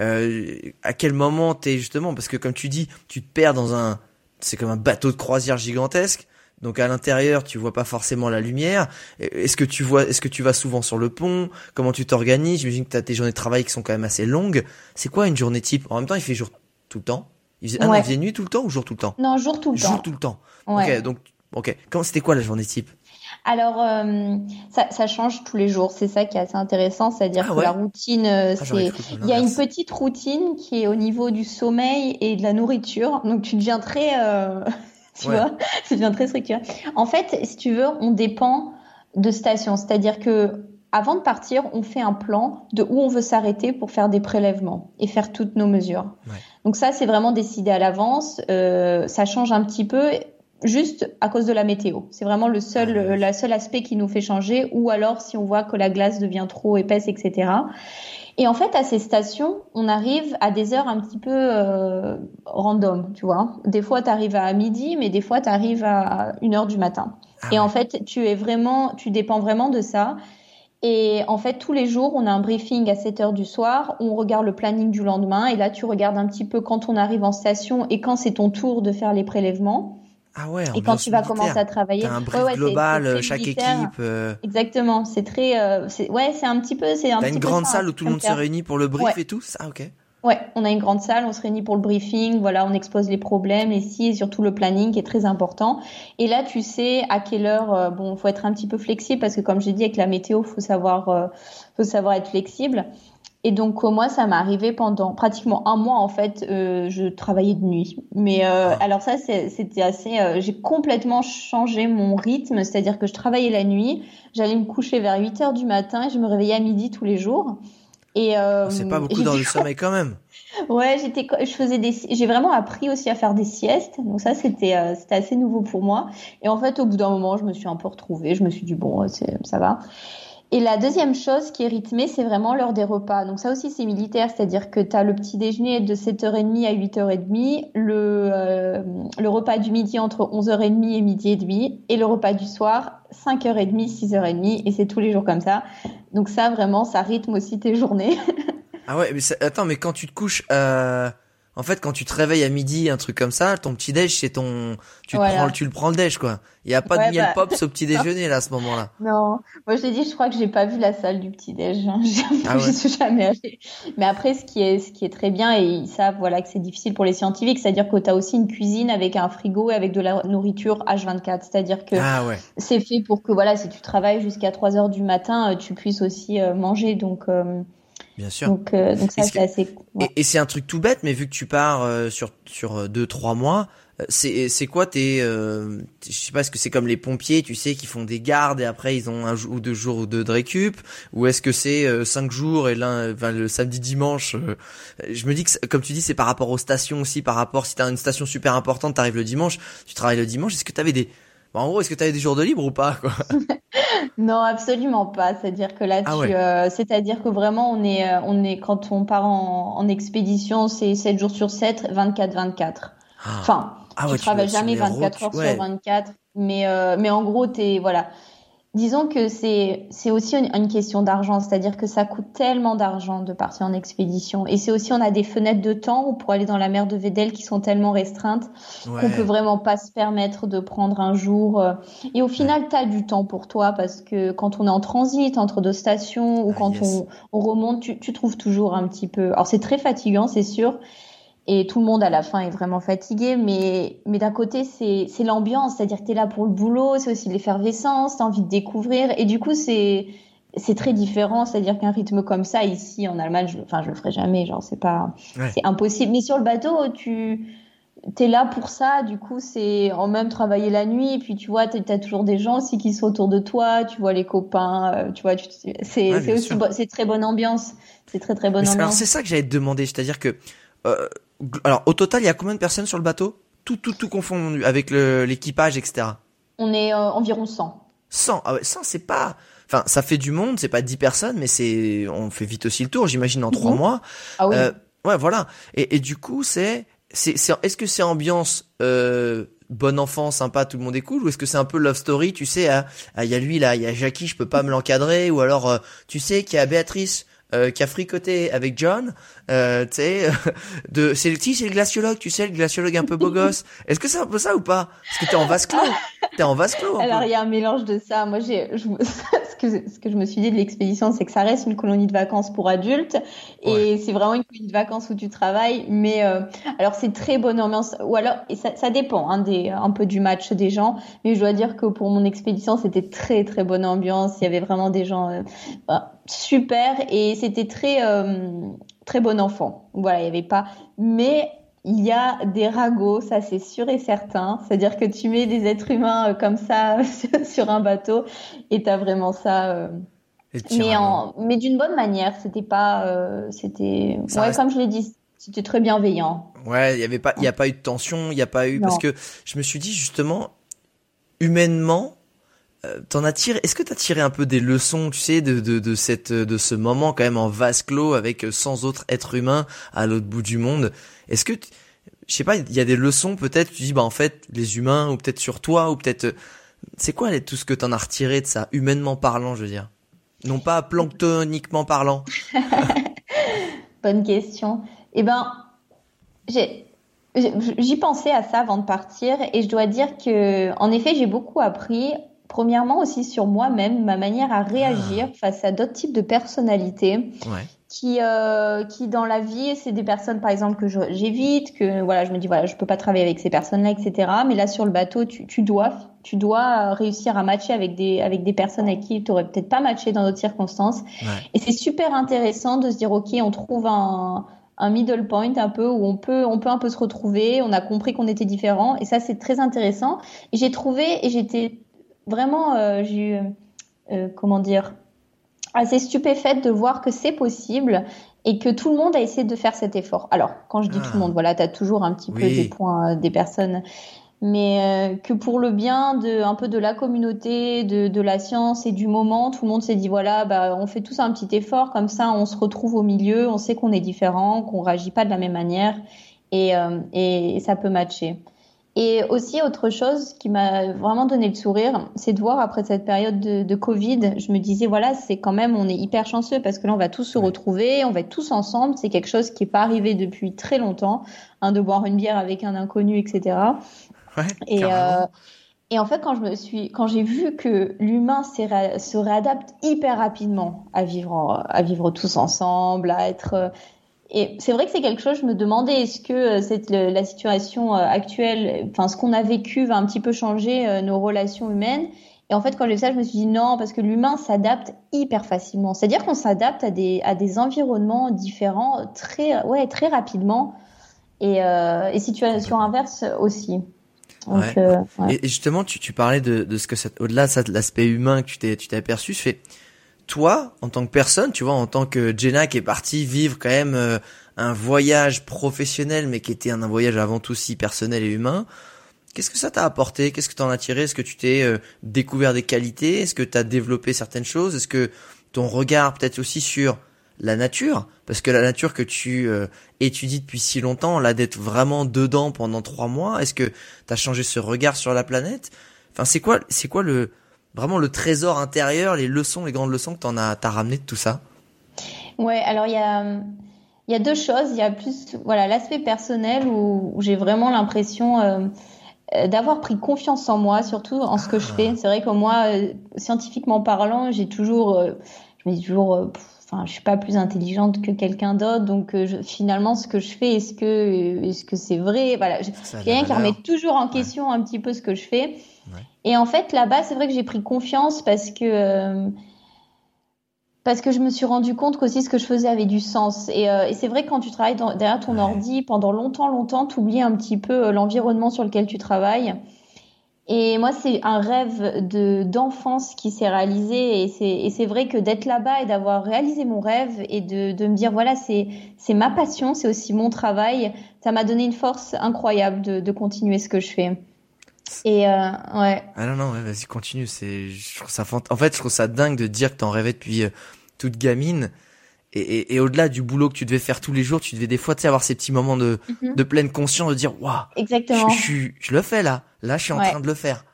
Euh, à quel moment t'es justement parce que comme tu dis, tu te perds dans un, c'est comme un bateau de croisière gigantesque. Donc à l'intérieur, tu vois pas forcément la lumière. Est-ce que tu vois, est-ce que tu vas souvent sur le pont? Comment tu t'organises? J'imagine que tu as tes journées de travail qui sont quand même assez longues. C'est quoi une journée type? En même temps, il fait jour tout le temps. Il faisait, ah il faisait nuit tout le temps ou jour tout le temps? Non, jour tout le temps. Jour tout le temps. Ok, donc ok. Comment c'était quoi la journée type? Alors, euh, ça, ça, change tous les jours. C'est ça qui est assez intéressant, c'est-à-dire ah que la routine, euh, ah, c'est, il y a une petite routine qui est au niveau du sommeil et de la nourriture. Donc, tu deviens très, euh, [LAUGHS] tu vois, tu deviens très structuré. En fait, si tu veux, on dépend de station, c'est-à-dire que avant de partir, on fait un plan de où on veut s'arrêter pour faire des prélèvements et faire toutes nos mesures. Ouais. Donc ça, c'est vraiment décidé à l'avance. Euh, ça change un petit peu juste à cause de la météo. C'est vraiment le seul, ah la seul aspect qui nous fait changer, ou alors si on voit que la glace devient trop épaisse, etc. Et en fait, à ces stations, on arrive à des heures un petit peu euh, random, tu vois. Des fois, tu arrives à midi, mais des fois, tu arrives à une heure du matin. Ah et en fait, tu es vraiment, tu dépends vraiment de ça. Et en fait, tous les jours, on a un briefing à 7 heures du soir, on regarde le planning du lendemain, et là, tu regardes un petit peu quand on arrive en station et quand c'est ton tour de faire les prélèvements. Ah ouais. Et quand tu vas commencer à travailler, un brief global, chaque équipe. Euh. Exactement. C'est très, euh, ouais, c'est un petit peu, c'est un. T'as une grande salle où tout le monde se réunit pour le brief et tout, ça, ok. Ouais, on a une grande salle, on se réunit pour le briefing, voilà, on expose les problèmes, les si et surtout le planning qui est très important. Et là, tu sais à quelle heure, euh, bon, faut être un petit peu flexible parce que comme j'ai dit avec la météo, faut savoir, euh, faut savoir être flexible. Et donc moi, ça m'est arrivé pendant pratiquement un mois en fait, euh, je travaillais de nuit. Mais euh, ah. alors ça, c'était assez. Euh, j'ai complètement changé mon rythme, c'est-à-dire que je travaillais la nuit, j'allais me coucher vers 8 heures du matin et je me réveillais à midi tous les jours. Et euh, c'est pas beaucoup dans le sommeil quand même. [LAUGHS] Ouais, j'étais, je faisais des, j'ai vraiment appris aussi à faire des siestes. Donc ça, c'était, c'était assez nouveau pour moi. Et en fait, au bout d'un moment, je me suis un peu retrouvée. Je me suis dit bon, ça va. Et la deuxième chose qui est rythmée, c'est vraiment l'heure des repas. Donc ça aussi, c'est militaire, c'est-à-dire que tu as le petit déjeuner de 7h30 à 8h30, le, euh, le repas du midi entre 11h30 et midi et demi, et le repas du soir 5h30, 6h30, et c'est tous les jours comme ça. Donc ça, vraiment, ça rythme aussi tes journées. [LAUGHS] ah ouais, mais attends, mais quand tu te couches... Euh en fait, quand tu te réveilles à midi, un truc comme ça, ton petit déj, c'est ton, tu prends, tu le prends le déj, quoi. Il y a pas de miel bah... pops au petit [LAUGHS] déjeuner, là, à ce moment-là. Non. Moi, je t'ai dit, je crois que j'ai pas vu la salle du petit déj. Hein. [LAUGHS] Ah ouais. suis [LAUGHS] jamais allée. Mais après, ce qui est, ce qui est très bien, et ils savent, voilà, que c'est difficile pour les scientifiques, c'est-à-dire que tu as aussi une cuisine avec un frigo et avec de la nourriture H24. C'est-à-dire que ah ouais. c'est fait pour que, voilà, si tu travailles jusqu'à 3 heures du matin, euh, tu puisses aussi euh, manger. Donc, euh, Bien sûr. Donc, euh, donc ça c'est assez. Ouais. Et, et c'est un truc tout bête, mais vu que tu pars euh, sur sur euh, deux trois mois, euh, c'est c'est quoi tes euh, je sais pas est-ce que c'est comme les pompiers, tu sais, qui font des gardes et après ils ont un ou deux jours ou deux de récup, ou est-ce que c'est cinq jours et l'un, enfin, le samedi dimanche. je me dis que comme tu dis, c'est par rapport aux stations aussi, par rapport si t'as une station super importante, t'arrives le dimanche, tu travailles le dimanche. Est-ce que t'avais des en gros, est-ce que tu avais des jours de libre ou pas quoi? [LAUGHS] Non, absolument pas. C'est-à-dire que là, ah euh, c'est-à-dire que vraiment, on est, euh, on est quand on part en, en expédition, c'est 7 jours sur 7, 24-24. Ah. Enfin, ah tu travailles jamais 24 heures sur 24, mais euh, mais en gros, t'es voilà. Disons que c'est c'est aussi une, question d'argent, c'est-à-dire que ça coûte tellement d'argent de partir en expédition, et c'est aussi on a des fenêtres de temps pour aller dans la mer de Vedel qui sont tellement restreintes ouais. qu'on peut vraiment pas se permettre de prendre un jour. Euh, et au final, ouais. tu as du temps pour toi parce que quand on est en transit entre deux stations ou ah, quand yes. on, on, remonte, tu, tu trouves toujours un petit peu. Alors c'est très fatigant, c'est sûr, et tout le monde à la fin est vraiment fatigué. Mais mais d'un côté c'est c'est l'ambiance. C'est-à-dire que tu es là pour le boulot c'est aussi l'effervescence tu as envie de découvrir. Et du coup c'est c'est très différent. C'est-à-dire qu'un rythme comme ça ici en Allemagne je, enfin je le ferai jamais. Genre c'est pas ouais. c'est impossible. Mais sur le bateau tu t'es là pour ça, du coup c'est en même travailler la nuit, et puis tu vois, t'as toujours des gens aussi qui sont autour de toi, tu vois les copains, euh, tu vois, c'est ouais, aussi c'est très bonne ambiance, c'est très très bonne ambiance. Alors c'est ça que j'allais te demander, c'est-à-dire que euh, alors au total, il y a combien de personnes sur le bateau? Tout, tout, tout confondu avec l'équipage, etc. On est euh, environ 100. 100, ah ouais, 100 c'est pas... Enfin, ça fait du monde, c'est pas 10 personnes, mais c'est, on fait vite aussi le tour, j'imagine, en 3 mmh. mois. Ah oui. Euh, ouais, voilà. Et, et du coup, c'est, c'est, est-ce que c'est ambiance euh, bon enfant, sympa, tout le monde est cool, ou est-ce que c'est un peu love story, tu sais, il ah, ah, y a lui là, il y a Jackie, je peux pas me l'encadrer, ou alors, euh, tu sais, qu'il y a Béatrice, euh, qui a fricoté avec John, euh, tu sais, [LAUGHS] de c'est si c'est le glaciologue, tu sais, le glaciologue un peu beau gosse. Est-ce que c'est un peu ça ou pas? Parce que t'es en vase clos, t'es en vase clos. Alors il y a un mélange de ça. Moi j'ai, [LAUGHS] ce que ce que je me suis dit de l'expédition, c'est que ça reste une colonie de vacances pour adultes et c'est vraiment une colonie de vacances où tu travailles. Mais euh, alors c'est très bonne ambiance. Ou alors et ça, ça dépend hein, des un peu du match des gens. Mais je dois dire que pour mon expédition, c'était très très bonne ambiance. Il y avait vraiment des gens bah, super et c'était très euh, très bon enfant. Voilà, il y avait pas. Mais il y a des ragots, ça c'est sûr et certain. C'est-à-dire que tu mets des êtres humains euh, comme ça [LAUGHS] sur un bateau et t'as vraiment ça. mais en, mais d'une bonne manière. C'était pas, c'était, ouais, comme je l'ai dit, c'était très bienveillant. Ouais, il y avait pas, il y a pas eu de tension, il y a pas eu parce que je me suis dit justement, humainement, euh, t'en as tiré Est-ce que t'as tiré un peu des leçons, tu sais, de, de, cette de ce moment quand même en vase clos avec 100 euh, autres êtres humains à l'autre bout du monde? Est-ce que je sais pas, il y a des leçons peut-être Tu dis bah en fait les humains ou peut-être sur toi ou peut-être euh, c'est quoi tout ce que t'en as retiré de ça, humainement parlant, je veux dire, non pas planctoniquement parlant. [LAUGHS] Bonne question. Eh ben, j'ai J'y pensais à ça avant de partir et je dois dire que, en effet, j'ai beaucoup appris. Premièrement aussi sur moi-même, ma manière à réagir ah. face à d'autres types de personnalités. Ouais. Qui, euh, qui dans la vie, c'est des personnes par exemple que j'évite, que voilà, je me dis voilà, je peux pas travailler avec ces personnes-là, etc. Mais là sur le bateau, tu, tu dois, tu dois réussir à matcher avec des avec des personnes avec qui tu aurais peut-être pas matché dans d'autres circonstances. Ouais. Et c'est super intéressant de se dire ok, on trouve un un middle point un peu où on peut on peut un peu se retrouver on a compris qu'on était différents et ça c'est très intéressant et j'ai trouvé et j'étais vraiment euh, j'ai eu euh, comment dire assez stupéfaite de voir que c'est possible et que tout le monde a essayé de faire cet effort. Alors, quand je dis tout le ah. monde, voilà, tu as toujours un petit peu des points euh, des personnes mais euh, que pour le bien de un peu de la communauté, de, de la science et du moment, tout le monde s'est dit voilà, bah on fait tous un petit effort comme ça, on se retrouve au milieu, on sait qu'on est différent, qu'on réagit pas de la même manière et, euh, et ça peut matcher. Et aussi autre chose qui m'a vraiment donné le sourire, c'est de voir après cette période de, de Covid, je me disais voilà, c'est quand même on est hyper chanceux parce que là on va tous se retrouver, on va être tous ensemble, c'est quelque chose qui est pas arrivé depuis très longtemps, hein, de boire une bière avec un inconnu, etc et, euh, et en fait, quand je me suis, quand j'ai vu que l'humain se réadapte hyper rapidement à vivre, à vivre tous ensemble, à être et c'est vrai que c'est quelque chose, je me demandais, est-ce que euh, cette, la situation actuelle, enfin ce qu'on a vécu va un petit peu changer nos relations humaines? Et en fait, quand j'ai vu ça, je me suis dit non, parce que l'humain s'adapte hyper facilement. C'est-à-dire qu'on s'adapte à des, à des environnements différents très, ouais, très rapidement. Et, euh, et situation inverse aussi. Euh, et, justement, tu, tu parlais de, de ce que au-delà de l'aspect humain que tu t'es tu t'es aperçu, fais toi en tant que personne, tu vois, en tant que Jenna qui est partie vivre quand même euh, un voyage professionnel, mais qui était un, voyage avant tout si personnel et humain. Qu'est-ce que ça t'a apporté? Qu'est-ce que t'en as tiré? Est-ce que tu t'es euh, découvert des qualités? Est-ce que t'as développé certaines choses? Est-ce que ton regard peut-être aussi sur la nature, parce que la nature que tu euh, étudies depuis si longtemps, là d'être vraiment dedans pendant trois mois, est-ce que tu as changé ce regard sur la planète? Enfin, c'est quoi, c'est quoi le vraiment le trésor intérieur, les leçons, les grandes leçons que t'en as, t'as ramené de tout ça? Ouais, alors il y a y a deux choses. Il y a plus voilà l'aspect personnel où, j'ai vraiment l'impression euh, euh, d'avoir pris confiance en moi, surtout en ce que je ah. fais. C'est vrai que moi, scientifiquement parlant, j'ai toujours, je me dis toujours, enfin, je suis pas plus intelligente que quelqu'un d'autre, donc euh, finalement, ce que je fais, est-ce que est-ce que c'est vrai? Voilà, quelqu'un qui remet toujours en question un petit peu ce que je fais. Et en fait, là-bas, c'est vrai que j'ai pris confiance parce que euh, parce que je me suis rendu compte qu'aussi ce que je faisais avait du sens. Et, euh, et c'est vrai que quand tu travailles derrière ton ordi pendant longtemps, longtemps, tu oublies un petit peu l'environnement sur lequel tu travailles. Et moi, c'est un rêve de d'enfance qui s'est réalisé. Et c'est et c'est vrai que d'être là-bas et d'avoir réalisé mon rêve et de de me dire voilà c'est c'est ma passion, c'est aussi mon travail. Ça m'a donné une force incroyable de de continuer ce que je fais. Et euh, ouais. Ah non non, ouais, vas-y continue. C'est je trouve ça en fait je trouve ça dingue de dire que t'en rêvais depuis euh, toute gamine et, et, et au-delà du boulot que tu devais faire tous les jours, tu devais des fois, tu sais, avoir ces petits moments de, mhm. de pleine conscience, de dire, waouh, exactement, je, je, je, le fais là, là, je suis en train de le faire.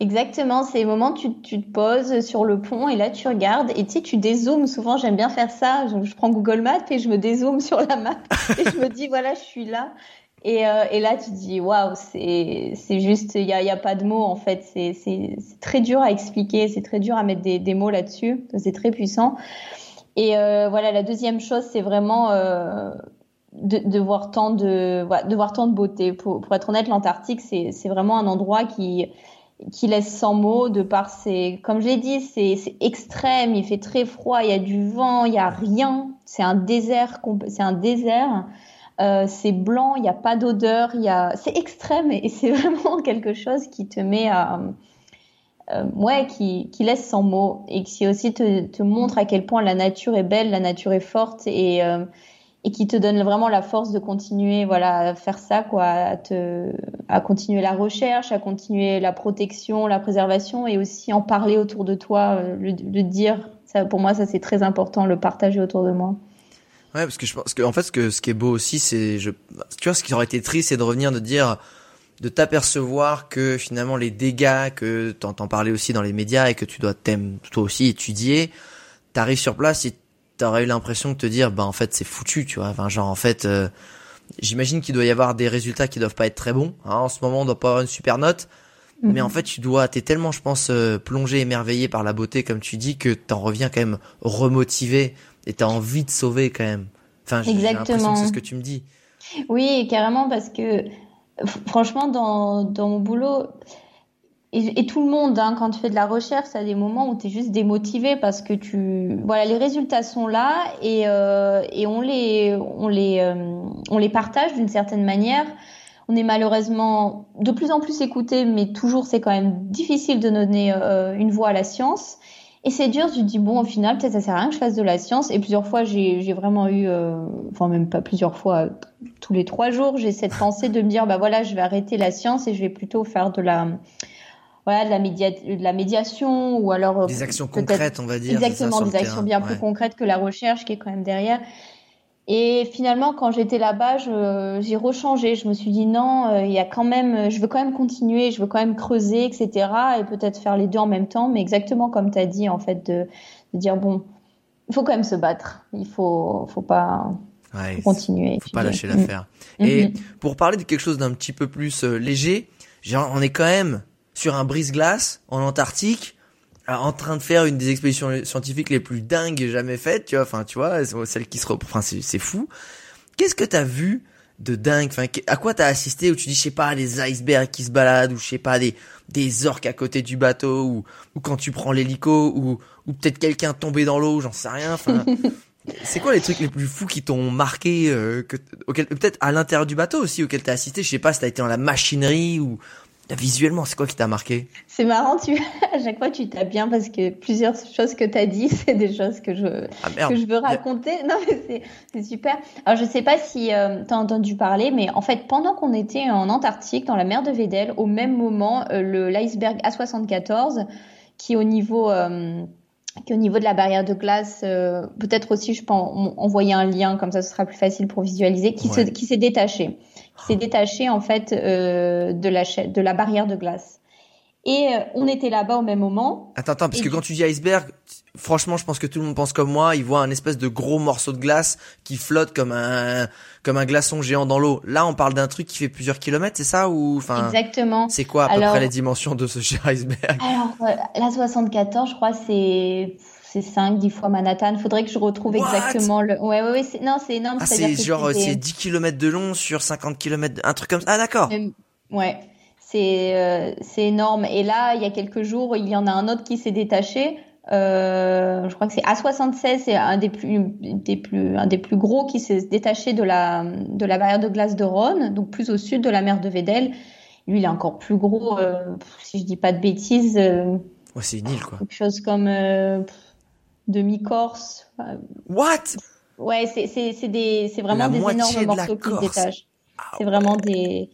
Exactement, c'est le moment où tu, tu, te poses sur le pont et là tu regardes et tu sais, tu dézoomes. Souvent, j'aime bien faire ça. Je, prends Google Maps et je me dézoome sur la map [LAUGHS] et je me dis voilà, je suis là. Et, euh, et là, tu te dis waouh, c'est juste, il y a, y a pas de mots en fait. C'est très dur à expliquer, c'est très dur à mettre des, mots là-dessus. C'est très puissant. Et euh, voilà, la deuxième chose, c'est vraiment euh, de, voir tant de, tant de beauté. Pour, pour être honnête, l'Antarctique, c'est vraiment un endroit qui qui laisse sans mots de par ses, comme je l'ai dit, c'est extrême, il fait très froid, il y a du vent, il y a rien, c'est un désert, c'est un désert, euh, c'est blanc, il n'y a pas d'odeur, il y a, c'est extrême et c'est [LAUGHS] vraiment quelque chose qui te met à, euh, ouais, qui, qui laisse sans mots et qui aussi te, montre à quel point la nature est belle, la nature est forte et euh, et qui te donne vraiment la force de continuer voilà à faire ça quoi à continuer la recherche à continuer la protection la préservation et aussi en parler autour de toi le, le dire. Ça pour moi ça c'est très important le partager autour de moi ouais parce que je pense que en fait ce que ce qui est beau aussi c'est je tu vois ce qui aurait été triste c'est de revenir de dire de t'apercevoir que finalement les dégâts que t'entends parler aussi dans les médias et que tu dois t'aimer toi aussi étudier t'arrives sur place et t'aurais eu l'impression de te dire bah en fait c'est foutu tu vois. Enfin genre en fait euh, j'imagine qu'il doit y avoir des résultats qui doivent pas être très bons hein. en ce moment on doit pas avoir une super note. Mais en fait tu dois t'es tellement je pense euh, plongé émerveillé par la beauté comme tu dis que t'en reviens quand même remotivé et t'as envie de sauver quand même enfin j'ai l'impression que c'est ce que tu me dis oui carrément parce que franchement dans dans mon boulot et, tout le monde, hein, quand tu fais de la recherche, a des moments où tu es juste démotivé parce que tu, voilà, les résultats sont là et, euh, et on les, on les, euh, on les partage d'une certaine manière. On est malheureusement de plus en plus écouté, mais toujours c'est quand même difficile de donner euh, une voix à la science. Et c'est dur, tu te dis bon au final peut-être ça sert à rien que je fasse de la science. Et plusieurs fois j'ai vraiment eu, euh, enfin même pas plusieurs fois, tous les trois jours j'ai cette pensée de me dire bah voilà je vais arrêter la science et je vais plutôt faire de la voilà de la, média de la médiation ou alors euh, des actions concrètes on va dire exactement des actions bien plus concrètes que la recherche qui est quand même derrière et finalement quand j'étais là-bas j'ai rechangé. Je me suis dit non euh, il y a quand même je veux quand même continuer je veux quand même creuser etc et peut-être faire les deux en même temps. Mais exactement comme tu as dit en fait de, de dire bon il faut quand même se battre. Il faut faut pas ouais, continuer faut pas lâcher l'affaire. Mm. et mm-hmm. pour parler de quelque chose d'un petit peu plus euh, léger genre on est quand même sur un brise-glace en Antarctique en train de faire une des expéditions scientifiques les plus dingues jamais faites, tu vois, enfin, tu vois, celle qui se enfin, c'est fou. Qu'est-ce que t'as vu de dingue, enfin, à quoi t'as assisté où tu dis, je sais pas, des icebergs qui se baladent, ou je sais pas, des, des orques à côté du bateau, ou, ou quand tu prends l'hélico, ou, ou peut-être quelqu'un tombé dans l'eau, j'en sais rien, enfin, [LAUGHS] c'est quoi les trucs les plus fous qui t'ont marqué, euh, que, peut-être à l'intérieur du bateau aussi, auquel t'as assisté, je sais pas si t'as été dans la machinerie, ou, Visuellement, c'est quoi qui t'a marqué? C'est marrant, tu à chaque fois tu tapes bien parce que plusieurs choses que tu as dit, [LAUGHS] c'est des choses que je ah, que je veux raconter. Non mais c'est super. Alors je sais pas si euh, tu as entendu parler mais en fait pendant qu'on était en Antarctique dans la mer de Weddell, au même moment euh, le l'iceberg A74 qui est au niveau euh, qui au niveau de la barrière de glace, euh, peut-être aussi je peux envoyer un lien comme ça ce sera plus facile pour visualiser, qui s'est détaché s'est détaché en fait euh, de la de la barrière de glace. Et euh, on était là-bas au même moment. Attends, attends, parce que quand tu dis iceberg, franchement, je pense que tout le monde pense comme moi. Il voit un espèce de gros morceau de glace qui flotte comme un comme un glaçon géant dans l'eau. Là, on parle d'un truc qui fait plusieurs kilomètres, c'est ça ou enfin Exactement. C'est quoi à peu près les dimensions de ce [LAUGHS] iceberg? Alors, euh, la 74, je crois, c'est c'est 5, 10 fois Manhattan. Faudrait que je retrouve exactement le. Ouais, ouais, ouais. Non, c'est énorme. Ah, c'est genre, c'est 10 km de long sur 50 km, un truc comme ça. Ah, d'accord. Ouais. C'est, euh, énorme. Et là, il y a quelques jours, il y en a un autre qui s'est détaché. Euh, je crois que c'est A76, c'est un des plus, des plus, un des plus gros qui s'est détaché de la, de la barrière de glace de Rhône, donc plus au sud de la mer de Weddell. Lui, il est encore plus gros, euh, si je dis pas de bêtises. Euh, ouais, c'est une île, quoi. Quelque chose comme, euh, demi-corse. What? Ouais, c'est vraiment des énormes morceaux qui se détachent. Ah c'est vraiment des.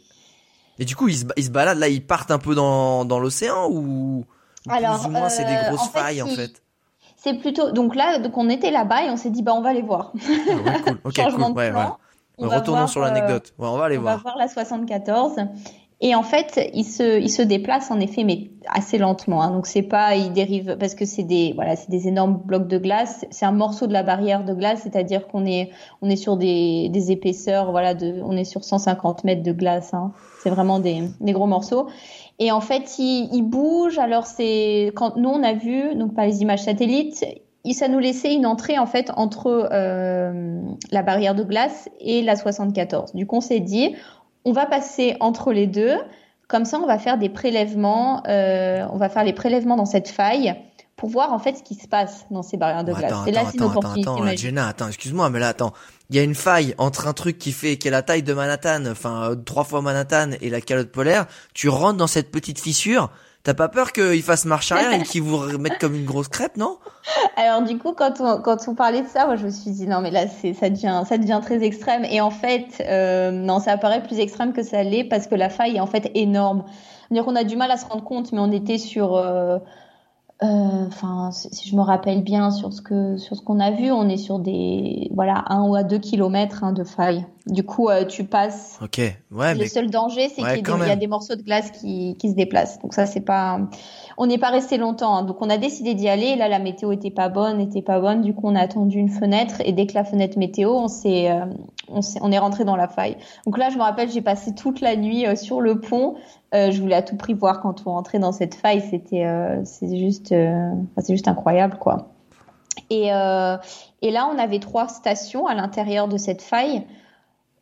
Et du coup, ils se, ils se baladent là, ils partent un peu dans dans l'océan ou, Alors, plus ou moins c'est des euh, grosses failles en fait? C'est plutôt donc là donc on était là-bas et on s'est dit bah on va les voir. Ah ouais, cool. [LAUGHS] Ok, cool. Ouais, ouais. Retournons sur l'anecdote. Ouais, on va aller on voir. On va voir la 74 Et en fait, il se, il se déplace en effet, mais assez lentement. Hein. Donc c'est pas, il dérive parce que c'est des, voilà, c'est des énormes blocs de glace. C'est un morceau de la barrière de glace, c'est-à-dire qu'on est, on est sur des, des épaisseurs, voilà, de, on est sur 150 mètres de glace. Hein. C'est vraiment des, des gros morceaux. Et en fait, il, il bouge. Alors c'est quand nous on a vu, donc par les images satellites, ça nous laissait une entrée en fait entre euh, la barrière de glace et la 74. Du coup, on s'est dit, on va passer entre les deux. Comme ça, on va faire des prélèvements. Euh, on va faire les prélèvements dans cette faille pour voir en fait ce qui se passe dans ces barrières de glace. C'est là c'est opportunité. Attends, Jenna, attends, excuse-moi, mais là, attends, il y a une faille entre un truc qui fait qui est la taille de Manhattan, enfin euh, trois fois Manhattan et la calotte polaire. Tu rentres dans cette petite fissure T'as pas peur qu'il fasse marche arrière et [LAUGHS] qu'il vous remette comme une grosse crêpe, non? Alors du coup, quand on quand on parlait de ça, moi je me suis dit non mais là c'est ça devient ça devient très extrême et en fait euh, non ça apparaît plus extrême que ça l'est parce que la faille est en fait énorme. C'est-à-dire qu'on a du mal à se rendre compte, mais on était sur euh, euh, enfin, si je me rappelle bien sur ce que sur ce qu'on a vu, on est sur des voilà un ou à deux kilomètres hein, de faille. Du coup, euh, tu passes. Ok, ouais. Le seul danger, c'est qu'il y, a des morceaux de glace qui qui se déplacent. Donc ça, c'est pas. On n'est pas resté longtemps. Hein. Donc on a décidé d'y aller. Là, la météo était pas bonne, était pas bonne. Du coup, on a attendu une fenêtre et dès que la fenêtre météo, on s'est euh, on, est rentré dans la faille. Donc là, je me rappelle, j'ai passé toute la nuit sur le pont euh, je voulais à tout prix voir quand on rentrait dans cette faille. C'était, euh, c'est juste, euh, juste incroyable, quoi. Et, euh, là, on avait trois stations à l'intérieur de cette faille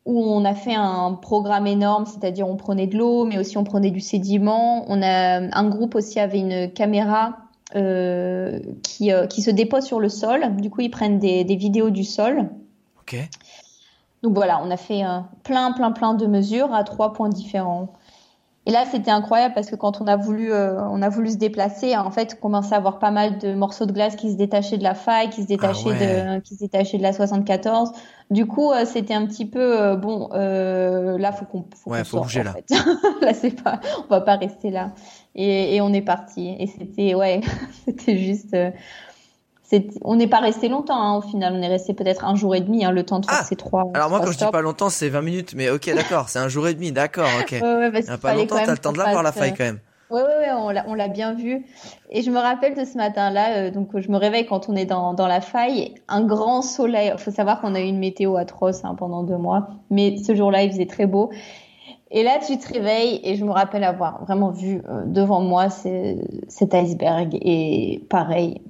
où on a fait un programme énorme, c'est-à-dire on prenait de l'eau, mais aussi on prenait du sédiment. On a un groupe aussi avait une caméra euh, qui, se dépose sur le sol. Du coup, ils prennent des, vidéos du sol. Donc voilà, on a fait plein, plein, plein de mesures à trois points différents. Et là, c'était incroyable parce que quand on a voulu, euh, on a voulu se déplacer, en fait, on commençait à avoir pas mal de morceaux de glace qui se détachaient de la faille, qui se détachaient ah de, qui se détachaient de la 74. Du coup, euh, c'était un petit peu euh, bon. là, faut qu'on, faut, ouais, faut bouger là. [LAUGHS] là, c'est pas, on va pas rester là. Et, et on est parti. Et c'était, ouais, [LAUGHS] c'était juste on n'est pas resté longtemps hein, au final, on est resté peut-être un jour et demi, hein, le temps de faire ah ces trois. Alors moi quand je dis pas longtemps, c'est 20 minutes, mais ok d'accord, c'est un jour et demi, d'accord, ok. ouais, ouais, parce pas longtemps, t'as le temps de la voir la faille quand même. Ouais, ouais, ouais, on l'a bien vu. Et je me rappelle de ce matin-là, euh, donc je me réveille quand on est dans, dans la faille, un grand soleil. Il faut savoir qu'on a eu une météo atroce hein, pendant deux mois, mais ce jour-là, il faisait très beau. Et là, tu te réveilles et je me rappelle avoir vraiment vu euh, devant moi cet iceberg et pareil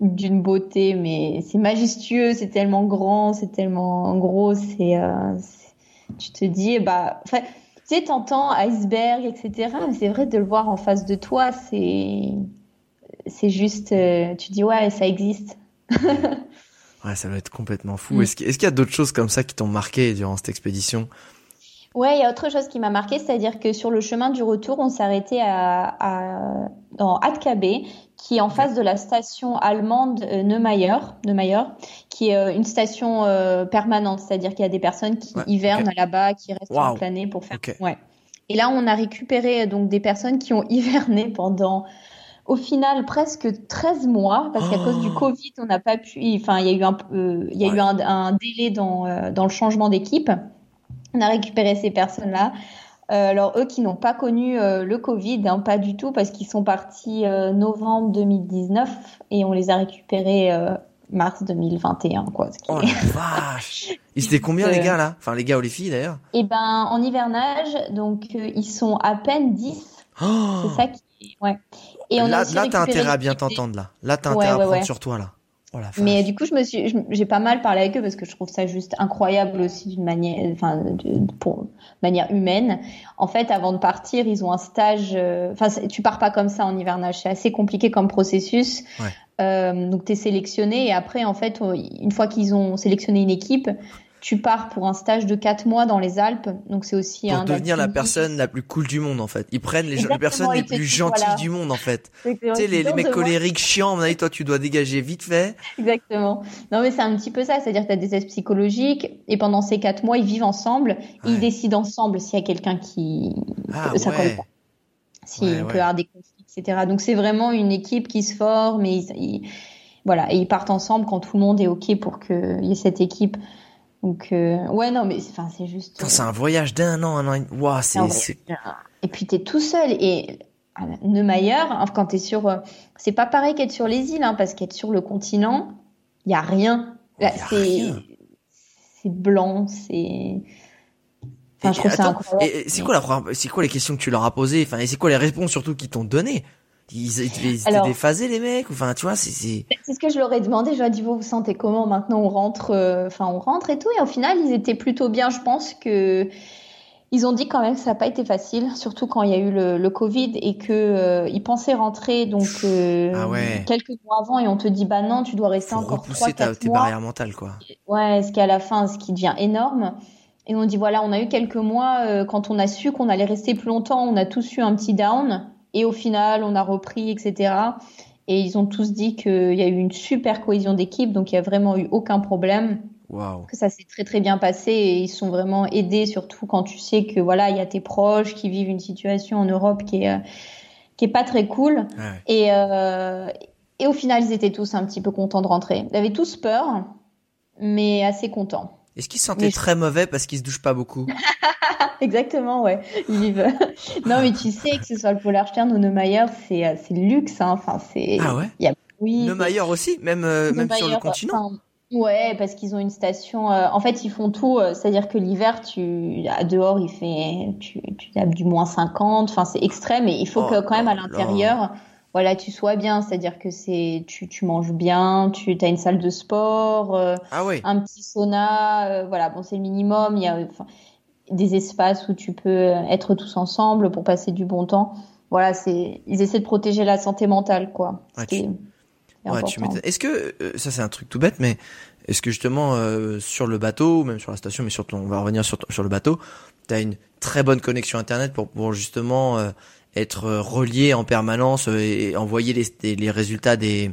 d'une beauté, mais c'est majestueux, c'est tellement grand, c'est tellement gros, c'est, euh, tu te dis, bah, enfin, tu sais, t'entends iceberg, etc. Mais c'est vrai de le voir en face de toi, c'est, c'est juste, euh, tu dis ouais, ça existe. [LAUGHS] ouais, ça va être complètement fou. Mm. Est-ce qu'il y a d'autres choses comme ça qui t'ont marqué durant cette expédition? Ouais, il y a autre chose qui m'a marqué, c'est-à-dire que sur le chemin du retour, on arrêté à, à, dans Atkabé, qui est en face de la station allemande euh, Neumayer, Neumayer qui est euh, une station euh, permanente, c'est-à-dire qu'il y a des personnes qui hivernent là-bas, qui restent wow. planer pour faire. Ouais. Et là, on a récupéré donc des personnes qui ont [LAUGHS] hiverné pendant au final presque 13 mois parce qu'à cause du oh. Covid, on n'a pas pu. Enfin, il y a eu un, il y a eu un, un, délai dans dans le changement d'équipe. On a récupéré ces personnes-là. Euh, alors eux qui n'ont pas connu euh, le Covid, hein, pas du tout, parce qu'ils sont partis euh, novembre 2019 et on les a récupérés mars 2021. Quoi, Oh la vache Ils étaient combien les gars là? Enfin les gars ou les filles d'ailleurs? Eh ben en hivernage, donc ils sont à peine 10. C'est ça qui... Ouais. Et on là, là t'as intérêt à bien t'entendre là. Là t'as intérêt à prendre sur toi là. Oh mais du coup, je me suis, j'ai pas mal parlé avec eux parce que je trouve ça juste incroyable aussi d'une manière, enfin, pour manière humaine. En fait, avant de partir, ils ont un stage. Euh, enfin, tu pars pas comme ça en hivernage. C'est assez compliqué comme processus. Ouais. Euh, donc, tu es sélectionné et après, en fait, une fois qu'ils ont sélectionné une équipe, tu pars pour un stage de 4 mois dans les Alpes, donc c'est aussi pour devenir la personne la plus cool du monde en fait. Ils prennent les, les personnes les plus gentilles du monde en fait. Tu sais les, les, mecs colériques chiants, à toi tu dois dégager vite fait. Exactement. Non mais c'est un petit peu ça, c'est-à-dire que tu as des tests psychologiques et pendant ces 4 mois ils vivent ensemble, ils décident ensemble s'il y a quelqu'un qui ah, ça ouais. pas. S'il ouais, peut y avoir des conflits, etc. Donc c'est vraiment une équipe qui se forme et ils, voilà et ils partent ensemble quand tout le monde est ok pour qu'il y ait cette équipe. Donc ouais non mais enfin c'est juste. c'est un voyage d'un an, un an. Waouh, c'est. Et puis t'es tout seul et Neumayer, hein, quand tu es sur. Euh, c'est pas pareil qu'être sur les îles, hein, parce qu'être sur le continent, il y a rien. c'est blanc, c'est. Enfin, je trouve ça incroyable. C'est quoi la c'est quoi les questions que tu leur as posées? Enfin, et c'est quoi les réponses surtout qu'ils t'ont données? Ils, étaient déphasés les mecs. Enfin tu vois c'est c'est ce que je leur ai demandé. Je leur ai dit vous vous sentez comment maintenant on rentre euh, enfin on rentre et tout. Et au final ils étaient plutôt bien. Je pense que ils ont dit quand même que ça n'a pas été facile, surtout quand il y a eu le, le Covid et que euh, ils pensaient rentrer. Donc euh, ah quelques mois avant et on te dit bah non, tu dois rester Faut encore trois quatre tes barrières mentales quoi. Ouais, ce qui à la fin, ce qui devient énorme. Et on dit voilà, on a eu quelques mois euh, quand on a su qu'on allait rester plus longtemps, on a tous eu un petit down et au final on a repris etc. Et ils ont tous dit qu'il y a eu une super cohésion d'équipe, donc il y a vraiment eu aucun problème. Que ça s'est très très bien passé et ils sont vraiment aidés, surtout quand tu sais que voilà, il y a tes proches qui vivent une situation en Europe qui est euh, qui est pas très cool. Et euh, et au final, ils étaient tous un petit peu contents de rentrer. Ils avaient tous peur, mais assez contents. Est-ce qu'ils se sentaient très mauvais parce qu'ils se douchent pas beaucoup? [LAUGHS] Exactement, ouais. [LAUGHS] Non, mais tu sais que ce soit le Polar Stern ou Neumayer, c'est euh, c'est luxe. Hein. Enfin, c'est. Ah ouais? Y a... Oui. Neumayer aussi, même même sur le continent? Ouais, parce qu'ils ont une station. Euh, en fait, ils font tout. Euh, c'est-à-dire que l'hiver, tu dehors, il fait, tu, tu as du moins 50. Enfin, c'est extrême. Et il faut que oh quand même à l'intérieur, voilà, tu sois bien. C'est-à-dire que c'est, tu, tu manges bien, tu as une salle de sport, euh, ah oui. un petit sauna. voilà, bon, c'est le minimum. Il y a des espaces où tu peux être tous ensemble pour passer du bon temps. Voilà, c'est, ils essaient de protéger la santé mentale, quoi. Ouais, tu Est-ce que euh, ça c'est un truc tout bête, mais est-ce que justement euh, sur le bateau, même sur la station, mais surtout on va revenir sur sur le bateau, tu as une très bonne connexion internet pour pour justement euh, être relié en permanence et envoyer les les résultats des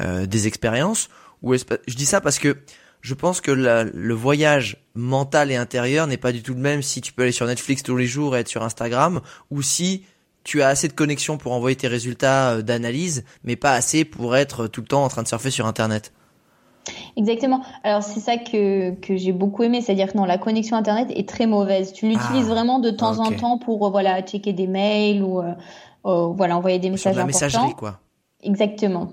des expériences? Ou je dis ça parce que je pense que le voyage mental et intérieur n'est pas du tout le même si tu peux aller sur Netflix tous les jours et être sur Instagram ou si tu as assez de connexion pour envoyer tes résultats euh, d'analyse, mais pas assez pour être tout le temps en train de surfer sur Internet. Exactement. Alors c'est ça que, que j'ai beaucoup aimé, c'est-à-dire que non, la connexion internet est très mauvaise. Tu l'utilises ah, vraiment de temps en temps pour euh, voilà checker des mails ou euh, voilà envoyer des messages sur la messagerie quoi. Exactement.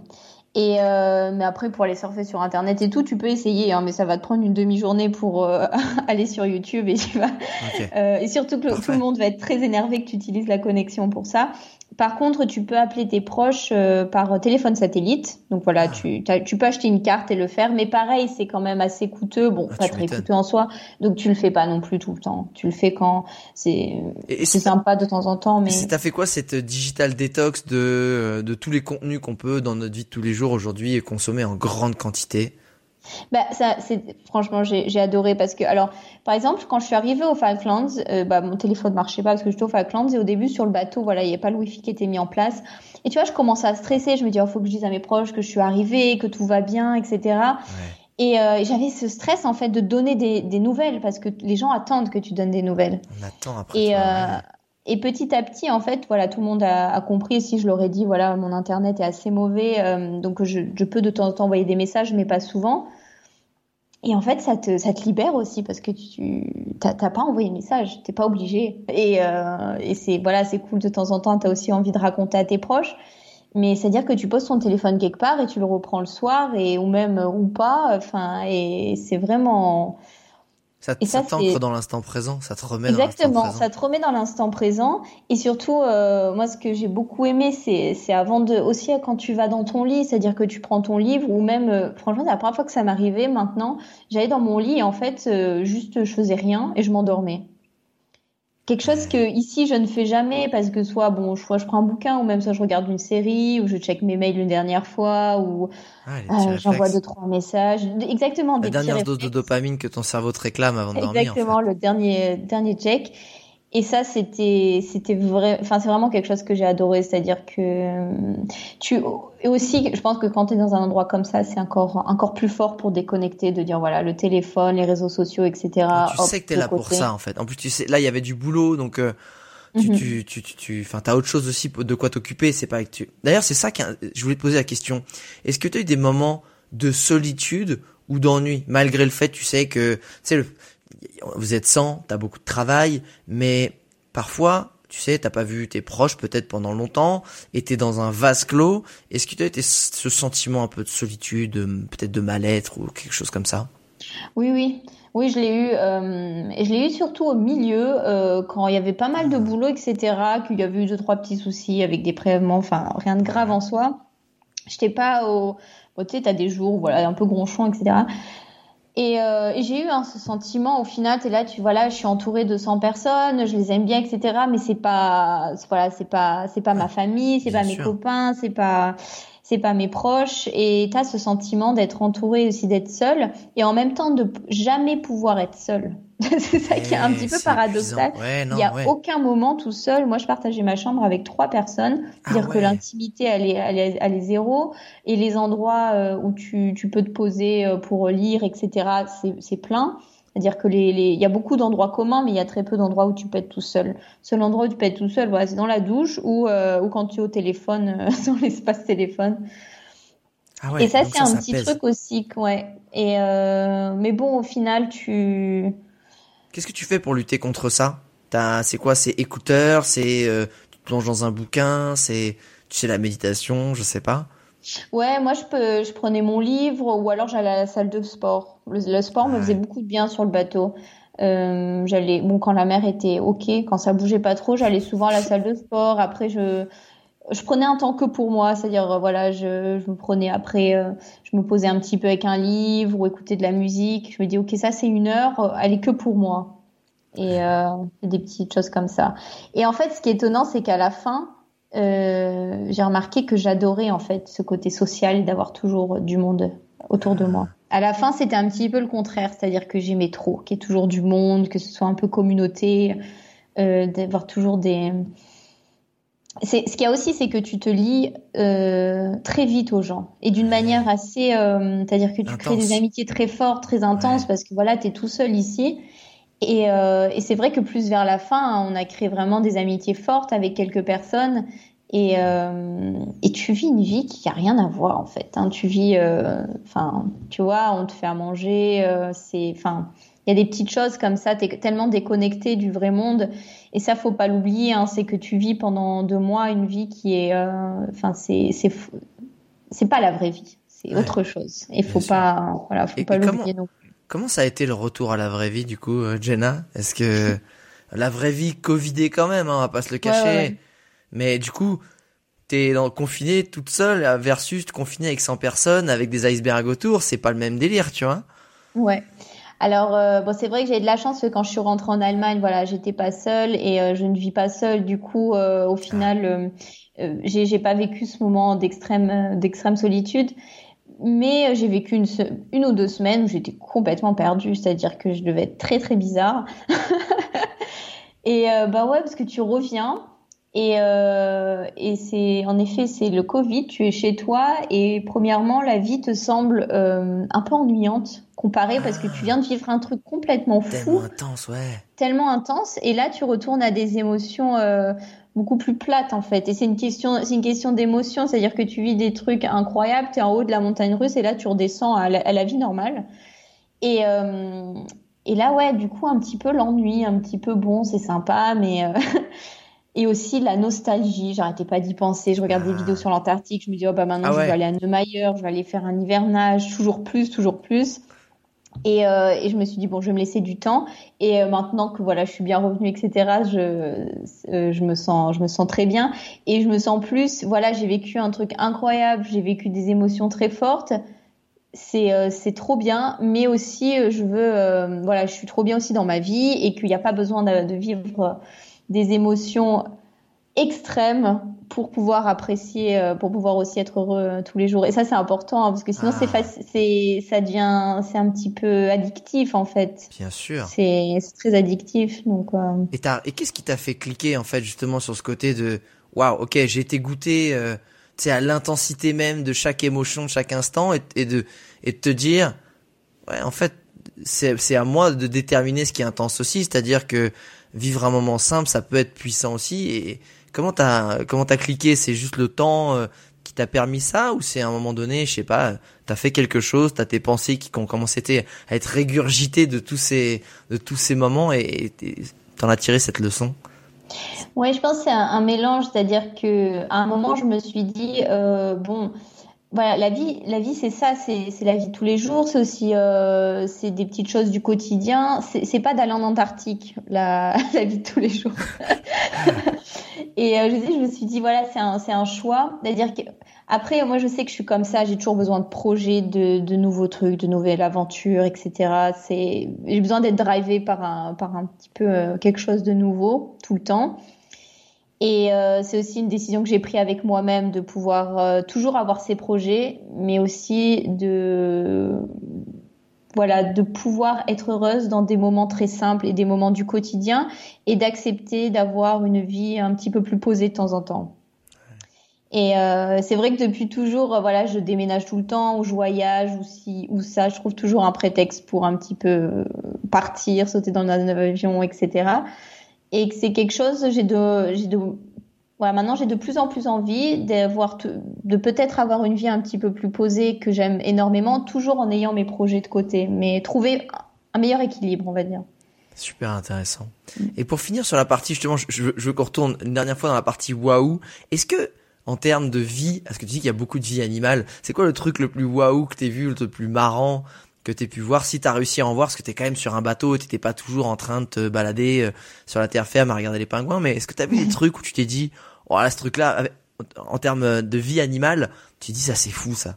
Et euh, mais après pour aller surfer sur internet et tout, tu peux essayer, hein, mais ça va te prendre une demi-journée pour euh, [LAUGHS] aller sur YouTube et tu vas. Euh, et surtout que tout le monde va être très énervé que tu utilises la connexion pour ça. Par contre, tu peux appeler tes proches euh, par téléphone satellite. Donc voilà, ah. tu, tu peux acheter une carte et le faire. Mais pareil, c'est quand même assez coûteux. Bon, ah, pas très coûteux en soi. Donc tu le fais pas non plus tout le temps. Tu le fais quand c'est sympa de temps en temps. Mais t'as fait quoi cette digital détox de de tous les contenus qu'on peut dans notre vie de tous les jours aujourd'hui consommer en grande quantité? Bah, ça, c'est franchement, j'ai adoré parce que, alors, par exemple, quand je suis arrivée aux Falklands, euh, bah, mon téléphone marchait pas parce que j'étais aux Falklands et au début sur le bateau, voilà, il n'y avait pas le wifi qui était mis en place. Et tu vois, je commençais à stresser. Je me dis, il oh, faut que je dise à mes proches que je suis arrivée, que tout va bien, etc. Et euh, j'avais ce stress en fait de donner des, des, nouvelles parce que les gens attendent que tu donnes des nouvelles. On attend après. Et, euh, et petit à petit, en fait, voilà, tout le monde a, a compris. Si je leur ai dit, voilà, mon internet est assez mauvais, donc je, je, peux de temps en temps envoyer des messages, mais pas souvent. Et en fait, ça te, ça te libère aussi parce que tu t'as pas envoyé de message, t'es pas obligé. Et, euh, et c'est voilà, c'est cool de temps en temps. T'as aussi envie de raconter à tes proches, mais c'est à dire que tu poses ton téléphone quelque part et tu le reprends le soir et ou même ou pas. Enfin, et c'est vraiment ça, ça t'ancre dans l'instant présent, ça te remet Exactement, dans l'instant présent. ça te remet dans l'instant présent. Et surtout, euh, moi, ce que j'ai beaucoup aimé, c'est, c'est avant de, aussi quand tu vas dans ton lit, c'est-à-dire que tu prends ton livre ou même, euh, franchement, c'est la première fois que ça m'arrivait maintenant. J'allais dans mon lit et en fait, euh, juste, je faisais rien et je m'endormais. Quelque chose que ici je ne fais jamais parce que soit bon, soit je prends un bouquin ou même soit je regarde une série ou je check mes mails une dernière fois ou ah, euh, j'envoie deux trois messages. Exactement. La dernière dose de dopamine que ton cerveau te réclame avant de dormir. Exactement, le dernier dernier check. Et ça, c'était, c'était vrai, enfin, c'est vraiment quelque chose que j'ai adoré. C'est-à-dire que tu, et aussi, je pense que quand tu es dans un endroit comme ça, c'est encore, encore plus fort pour déconnecter, de dire voilà, le téléphone, les réseaux sociaux, etc. tu sais que t'es là pour ça, en fait. En plus, tu sais, là, il y avait du boulot, donc, euh, tu, mhm. tu, tu, tu, enfin, t'as autre chose aussi de quoi t'occuper. C'est pas que tu. D'ailleurs, c'est ça que je voulais te poser la question. Est-ce que tu as eu des moments de solitude ou d'ennui, malgré le fait, tu sais que, tu sais, vous êtes 100, t'as beaucoup de travail, mais parfois, tu sais, t'as pas vu tes proches peut-être pendant longtemps, et t'es dans un vase clos. Est-ce que tu as été ce sentiment un peu de solitude, peut-être de mal-être ou quelque chose comme ça? Oui, oui. Oui, je l'ai eu, euh, et je l'ai eu surtout au milieu, euh, quand il y avait pas mal de boulot, etc., qu'il y avait eu deux, trois petits soucis avec des prélèvements, enfin, rien de grave en soi. J'étais pas au, tu sais, t'as des jours, voilà, un peu gronchon, etc. Et, euh, et j'ai eu hein, ce sentiment, au final, t'es là, tu vois là, je suis entourée de 100 personnes, je les aime bien, etc. Mais c'est pas, voilà, c'est pas, c'est pas ma famille, c'est pas mes copains, c'est pas, c'est pas mes proches et tu as ce sentiment d'être entouré aussi d'être seul et en même temps de jamais pouvoir être seul. [LAUGHS] c'est ça qui est un petit peu paradoxal. Il n'y a aucun moment tout seul. Moi, je partageais ma chambre avec trois personnes, ah dire que l'intimité elle est, elle, est, elle est zéro et les endroits euh, où tu, tu peux te poser euh, pour lire, etc. C'est plein. C'est-à-dire que les, les, il y a beaucoup d'endroits communs, mais il y a très peu d'endroits où tu peux être tout seul. Seul endroit où tu peux être tout seul, voilà, c'est dans la douche ou, euh, ou quand tu es au téléphone, [LAUGHS] euh, dans l'espace téléphone. Ah ouais, et ça, c'est un petit truc aussi, ouais. Et euh, mais bon, au final, tu. Qu'est-ce que tu fais pour lutter contre ça? C'est quoi? C'est écouteur? C'est euh, tu te plonges dans un bouquin? C'est tu sais la méditation? Je sais pas. Ouais, moi je peux, je prenais mon livre ou alors j'allais à la salle de sport. Le, sport me faisait beaucoup de bien sur le bateau. Euh, j'allais, bon, quand la mer était ok, quand ça bougeait pas trop, j'allais souvent à la salle de sport. Après, je, je prenais un temps que pour moi, c'est-à-dire euh, voilà, je, je me prenais après, euh, je me posais un petit peu avec un livre ou écouter de la musique. Je me dis ok, ça c'est une heure, elle est que pour moi. Et euh, des petites choses comme ça. Et en fait, ce qui est étonnant, c'est qu'à la fin, euh, j'ai remarqué que j'adorais en fait ce côté social d'avoir toujours du monde autour de moi. À la fin, c'était un petit peu le contraire, c'est-à-dire que j'aimais trop qu'il y ait toujours du monde, que ce soit un peu communauté, euh, d'avoir toujours des. C'est, ce qu'il y a aussi, c'est que tu te lis euh, très vite aux gens et d'une manière assez, c'est-à-dire que tu crées des amitiés très fortes, très intenses, parce que voilà, tu es tout seul ici. Et, euh, et c'est vrai que plus vers la fin, on a créé vraiment des amitiés fortes avec quelques personnes. Et, euh, et tu vis une vie qui a rien à voir en fait. Hein. Tu vis, euh, enfin, tu vois, on te fait à manger. Euh, c'est, enfin, il y a des petites choses comme ça. T'es tellement déconnecté du vrai monde. Et ça, faut pas l'oublier. Hein, c'est que tu vis pendant deux mois une vie qui est, euh, enfin, c'est, c'est, c'est pas la vraie vie. C'est autre chose. Et faut pas, voilà, faut pas l'oublier non Comment ça a été le retour à la vraie vie du coup, euh, Jenna Est-ce que la vraie vie covidée quand même, hein, on va pas se le cacher. Mais du coup, t'es dans, confiné toute seule versus confiné avec 100 personnes avec des icebergs autour, c'est pas le même délire, tu vois Ouais. Alors euh, bon, c'est vrai que j'ai de la chance que quand je suis rentrée en Allemagne, voilà, j'étais pas seule et euh, je ne vis pas seule. Du coup, au final, ah. j'ai, j'ai pas vécu ce moment d'extrême d'extrême solitude mais j'ai vécu une, une, ou deux semaines où j'étais complètement perdue, c'est-à-dire que je devais être très très bizarre. [LAUGHS] et euh, bah ouais, parce que tu reviens et, euh, et c'est en effet c'est le Covid, tu es chez toi et premièrement la vie te semble euh, un peu ennuyante comparée parce que tu viens de vivre un truc complètement fou, tellement intense, ouais, tellement intense et là tu retournes à des émotions euh, beaucoup plus plate en fait. Et c'est une question, c'est une question d'émotion, c'est-à-dire que tu vis des trucs incroyables, tu es en haut de la montagne russe et là tu redescends à la, vie normale. Et, euh, et là ouais, du coup un petit peu l'ennui, un petit peu bon, c'est sympa, mais euh, [LAUGHS] et aussi la nostalgie. J'arrêtais pas d'y penser. Je regarde des ah. vidéos sur l'Antarctique, je me dis oh bah maintenant ah je vais aller à Neumayer, je vais aller faire un hivernage, toujours plus, toujours plus. Et, euh, et, je me suis dit bon, je vais me laisser du temps. Et euh, maintenant que voilà, je suis bien revenue, etc. Je, euh, je me sens, je me sens très bien. Et je me sens plus, voilà, j'ai vécu un truc incroyable. J'ai vécu des émotions très fortes. C'est, c'est trop bien. Mais aussi, je veux, voilà, je suis trop bien aussi dans ma vie et qu'il n'y a pas besoin de vivre des émotions extrêmes pour pouvoir apprécier, euh, pour pouvoir aussi être heureux euh, tous les jours. Et ça, c'est important hein, parce que sinon, c'est ah. c'est, ça devient, c'est un petit peu addictif en fait. Bien sûr. C'est, très addictif. Donc. Euh... Et, et qu'est-ce qui t'a fait cliquer en fait justement sur ce côté de, waouh, ok, j'ai été goûté, euh, tu sais, à l'intensité même de chaque émotion, de chaque instant, et, et de, et de te dire, ouais, en fait, c'est, c'est à moi de déterminer ce qui est intense aussi, c'est-à-dire que vivre un moment simple, ça peut être puissant aussi et Comment t'as comment t'as cliqué? C'est juste le temps euh, qui t'a permis ça ou c'est à un moment donné, je sais pas, t'as fait quelque chose, t'as tes pensées qui ont commencé à être régurgitées de tous ces de tous ces moments et t'en as tiré cette leçon? Oui, je pense que c'est un, mélange, c'est-à-dire que à un moment je me suis dit euh, bon voilà, la vie, la vie, c'est ça, c'est la vie de tous les jours, c'est aussi euh, c'est des petites choses du quotidien. C'est pas d'aller en Antarctique, la, [LAUGHS] la vie de tous les jours. [LAUGHS] et euh, je, me suis dit voilà, c'est un un choix, c'est-à-dire que après moi je sais que je suis comme ça, j'ai toujours besoin de projets, de, de nouveaux trucs, de nouvelles aventures, etc. J'ai besoin d'être drivé par un par un petit peu euh, quelque chose de nouveau tout le temps. Et euh, c'est aussi une décision que j'ai prise avec moi-même de pouvoir toujours avoir ces projets, mais aussi de voilà de pouvoir être heureuse dans des moments très simples et des moments du quotidien et d'accepter d'avoir une vie un petit peu plus posée de temps en temps. Et euh, c'est vrai que depuis toujours, euh, voilà, je déménage tout le temps, ou je voyage, ou si, ou ça, je trouve toujours un prétexte pour un petit peu partir, sauter dans un avion, etc et que c'est quelque chose, j'ai j'ai de, voilà, maintenant j'ai de plus en plus envie de peut-être avoir une vie un petit peu plus posée que j'aime énormément, toujours en ayant mes projets de côté, mais trouver un meilleur équilibre, on va dire. Super intéressant. Et pour finir sur la partie justement, je, je, veux qu'on retourne une dernière fois dans la partie waouh. Est-ce que en termes de vie, parce que tu dis qu'il y a beaucoup de vie animale, c'est quoi le truc le plus waouh que t'aies vu, le plus marrant que t'aies pu voir, si t'as réussi à en voir, parce que t'es quand même sur un bateau, t'étais pas toujours en train de te balader euh, sur la terre ferme à regarder les pingouins, mais est-ce que t'as vu des trucs où tu t'es dit, oh là, ce truc-là, en termes de vie animale, tu dis ça c'est fou ça?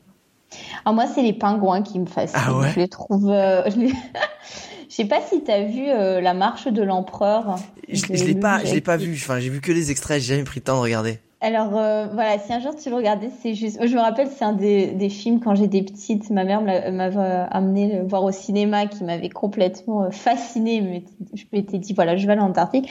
Alors moi c'est les pingouins qui me fascinent. Ah ouais? Je les trouve. Euh, [LAUGHS] je, sais pas si t'as vu euh, la marche de l'empereur. Je, je l'ai pas, je l'ai pas vu. Enfin j'ai vu que les extraits, j'ai jamais pris le temps de regarder. Alors euh, voilà, si un jour tu le regardais, c'est juste. Je me rappelle, c'est un des, des, films quand j'étais petite. Ma mère m'avait amené le voir au cinéma, qui m'avait complètement euh, fascinée. Je m'étais dit voilà, je vais aller en Antarctique.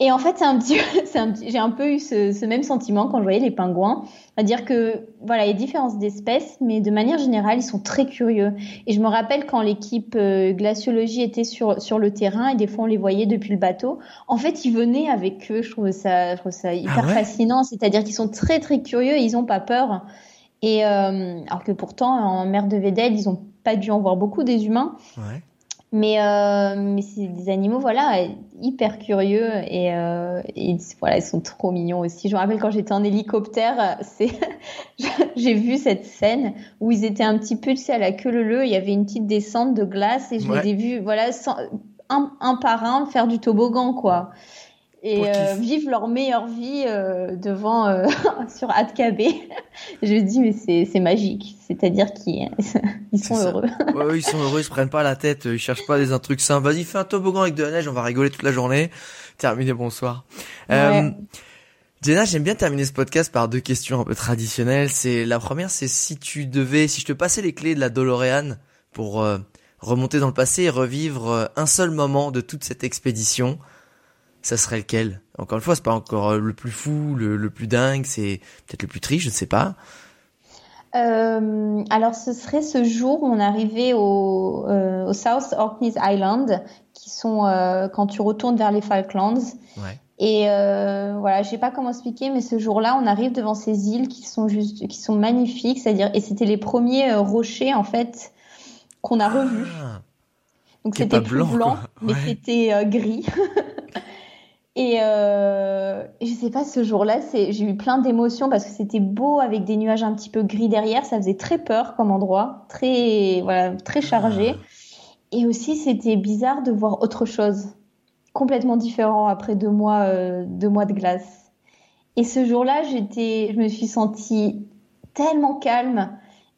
Et en fait, [LAUGHS] c'est un petit, j'ai un peu eu ce, ce, même sentiment quand je voyais les pingouins. C'est-à-dire que voilà, il y a différences d'espèces, mais de manière générale, ils sont très curieux. Et je me rappelle quand l'équipe euh, glaciologie était sur sur le terrain et des fois on les voyait depuis le bateau. En fait, ils venaient avec eux. Je trouve ça, je trouve ça hyper ah fascinant. C'est-à-dire qu'ils sont très très curieux et ils ont pas peur. Et euh, alors que pourtant en mer de Vedel, ils ont pas dû en voir beaucoup des humains. Ouais. Mais, euh, mais c'est des animaux, voilà, hyper curieux et, euh, et, voilà, ils sont trop mignons aussi. Je me rappelle quand j'étais en hélicoptère, c'est, [LAUGHS] j'ai vu cette scène où ils étaient un petit peu, tu sais, à la queue leu il y avait une petite descente de glace et je les ai vus, voilà, un, un par un faire du toboggan, quoi et euh, vivent leur meilleure vie euh, devant euh, [LAUGHS] sur AdKB. [LAUGHS] je dis mais c'est c'est magique, c'est-à-dire qu'ils [LAUGHS] ils sont heureux. ouais, ils sont heureux, ils se prennent pas la tête, ils cherchent pas des un truc simple. Vas-y, fais un toboggan avec de la neige, on va rigoler toute la journée. Terminé, bonsoir. Euh, Jenna, j'aime bien terminer ce podcast par deux questions un peu traditionnelles. C'est la première, c'est si tu devais, si je te passais les clés de la DeLorean pour remonter dans le passé et revivre un seul moment de toute cette expédition, ça serait lequel? Encore une fois, c'est pas encore euh, le plus fou, le, plus dingue, c'est peut-être le plus triste, je ne sais pas. Euh, alors, ce serait ce jour où on arrivait au, euh, au South Orkneys Island, qui sont euh, quand tu retournes vers les Falklands. Ouais. Et voilà, je sais pas comment expliquer, mais ce jour-là, on arrive devant ces îles qui sont juste, qui sont magnifiques, c'est-à-dire, et c'était les premiers rochers en fait qu'on a revus. Ah. Donc c'était plus blanc, mais c'était gris. [LAUGHS] Et euh, je sais pas, ce jour-là, j'ai eu plein d'émotions parce que c'était beau avec des nuages un petit peu gris derrière. Ça faisait très peur comme endroit, très voilà, très chargé. Et aussi, c'était bizarre de voir autre chose, complètement différent après deux mois, euh, deux mois de glace. Et ce jour-là, j'étais, je me suis sentie tellement calme.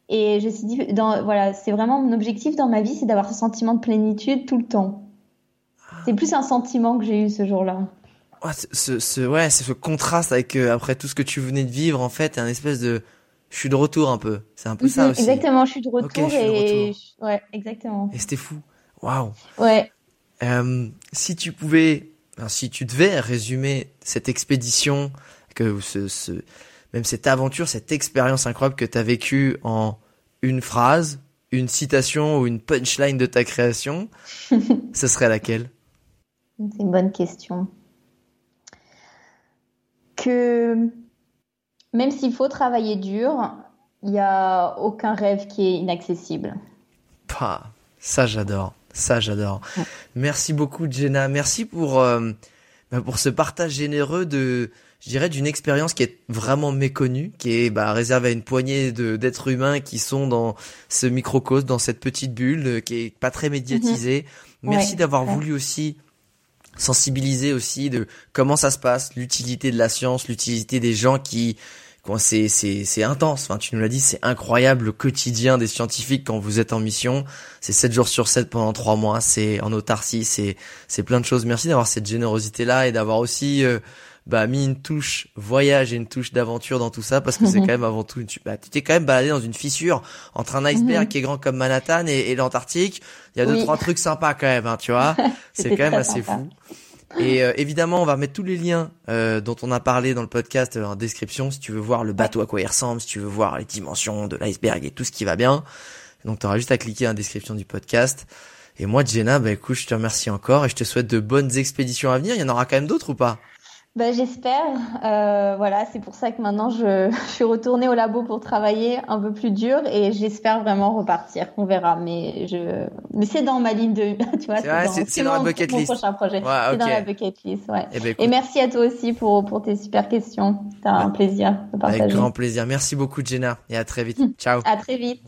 Et je me suis dit, dans, voilà, c'est vraiment mon objectif dans ma vie, c'est d'avoir ce sentiment de plénitude tout le temps. C'est plus un sentiment que j'ai eu ce jour-là ce, ce, ouais, c'est ce contraste avec euh, après tout ce que tu venais de vivre en fait, un espèce de je suis de retour un peu. C'est un peu ça mhm, aussi. Exactement, je suis de retour et ouais, exactement. Et c'était fou. Waouh. Ouais. Euh, si tu pouvais, si tu devais résumer cette expédition, que ce, ce, même cette aventure, cette expérience incroyable que tu as vécue en une phrase, une citation ou une punchline de ta création, [LAUGHS] ce serait laquelle? C'est une bonne question que même s'il faut travailler dur, il n'y a aucun rêve qui est inaccessible. Pah, ça j'adore, ça j'adore. Merci beaucoup Jenna, merci pour euh, bah, pour ce partage généreux de je dirais d'une expérience qui est vraiment méconnue, qui est bah, réservée à une poignée d'êtres humains qui sont dans ce microcosme, dans cette petite bulle, euh, qui est pas très médiatisée. Mhm. Merci d'avoir voulu aussi sensibiliser aussi de comment ça se passe, l'utilité de la science, l'utilité des gens qui c'est c'est c'est intense. Enfin, tu nous l'as dit, c'est incroyable le quotidien des scientifiques quand vous êtes en mission. C'est 7 jours sur 7 pendant 3 mois. C'est en autarcie. C'est c'est plein de choses. Merci d'avoir cette générosité là et d'avoir aussi euh, bah, mis une touche voyage et une touche d'aventure dans tout ça parce que c'est [LAUGHS] quand même avant tout une, bah, tu t'es quand même baladé dans une fissure entre un iceberg mhm. qui est grand comme Manhattan et, l'Antarctique. Il y a deux trois trucs sympas quand même, hein, tu vois. [LAUGHS] c'est quand même assez fou. Et euh, évidemment, on va mettre tous les liens euh, dont on a parlé dans le podcast euh, en description si tu veux voir le bateau à quoi il ressemble, si tu veux voir les dimensions de l'iceberg et tout ce qui va bien. Donc tu auras juste à cliquer en description du podcast. Et moi, Jenna, bah écoute, je te remercie encore et je te souhaite de bonnes expéditions à venir. Il y en aura quand même d'autres ou pas? Bah, J'espère. Euh, voilà, c'est pour ça que maintenant je, [LAUGHS] je, suis retournée au labo pour travailler un peu plus dur et j'espère vraiment repartir. On verra, mais je, mais c'est dans ma ligne de, [LAUGHS] tu vois, c'est dans, dans, la bucket list. prochain projet. c'est dans la bucket list, ouais. Eh ben, et, merci à toi aussi pour pour tes super questions. C'était un plaisir de partager. Avec grand plaisir. Merci beaucoup, Jenna, et à très vite. Ciao. À très vite.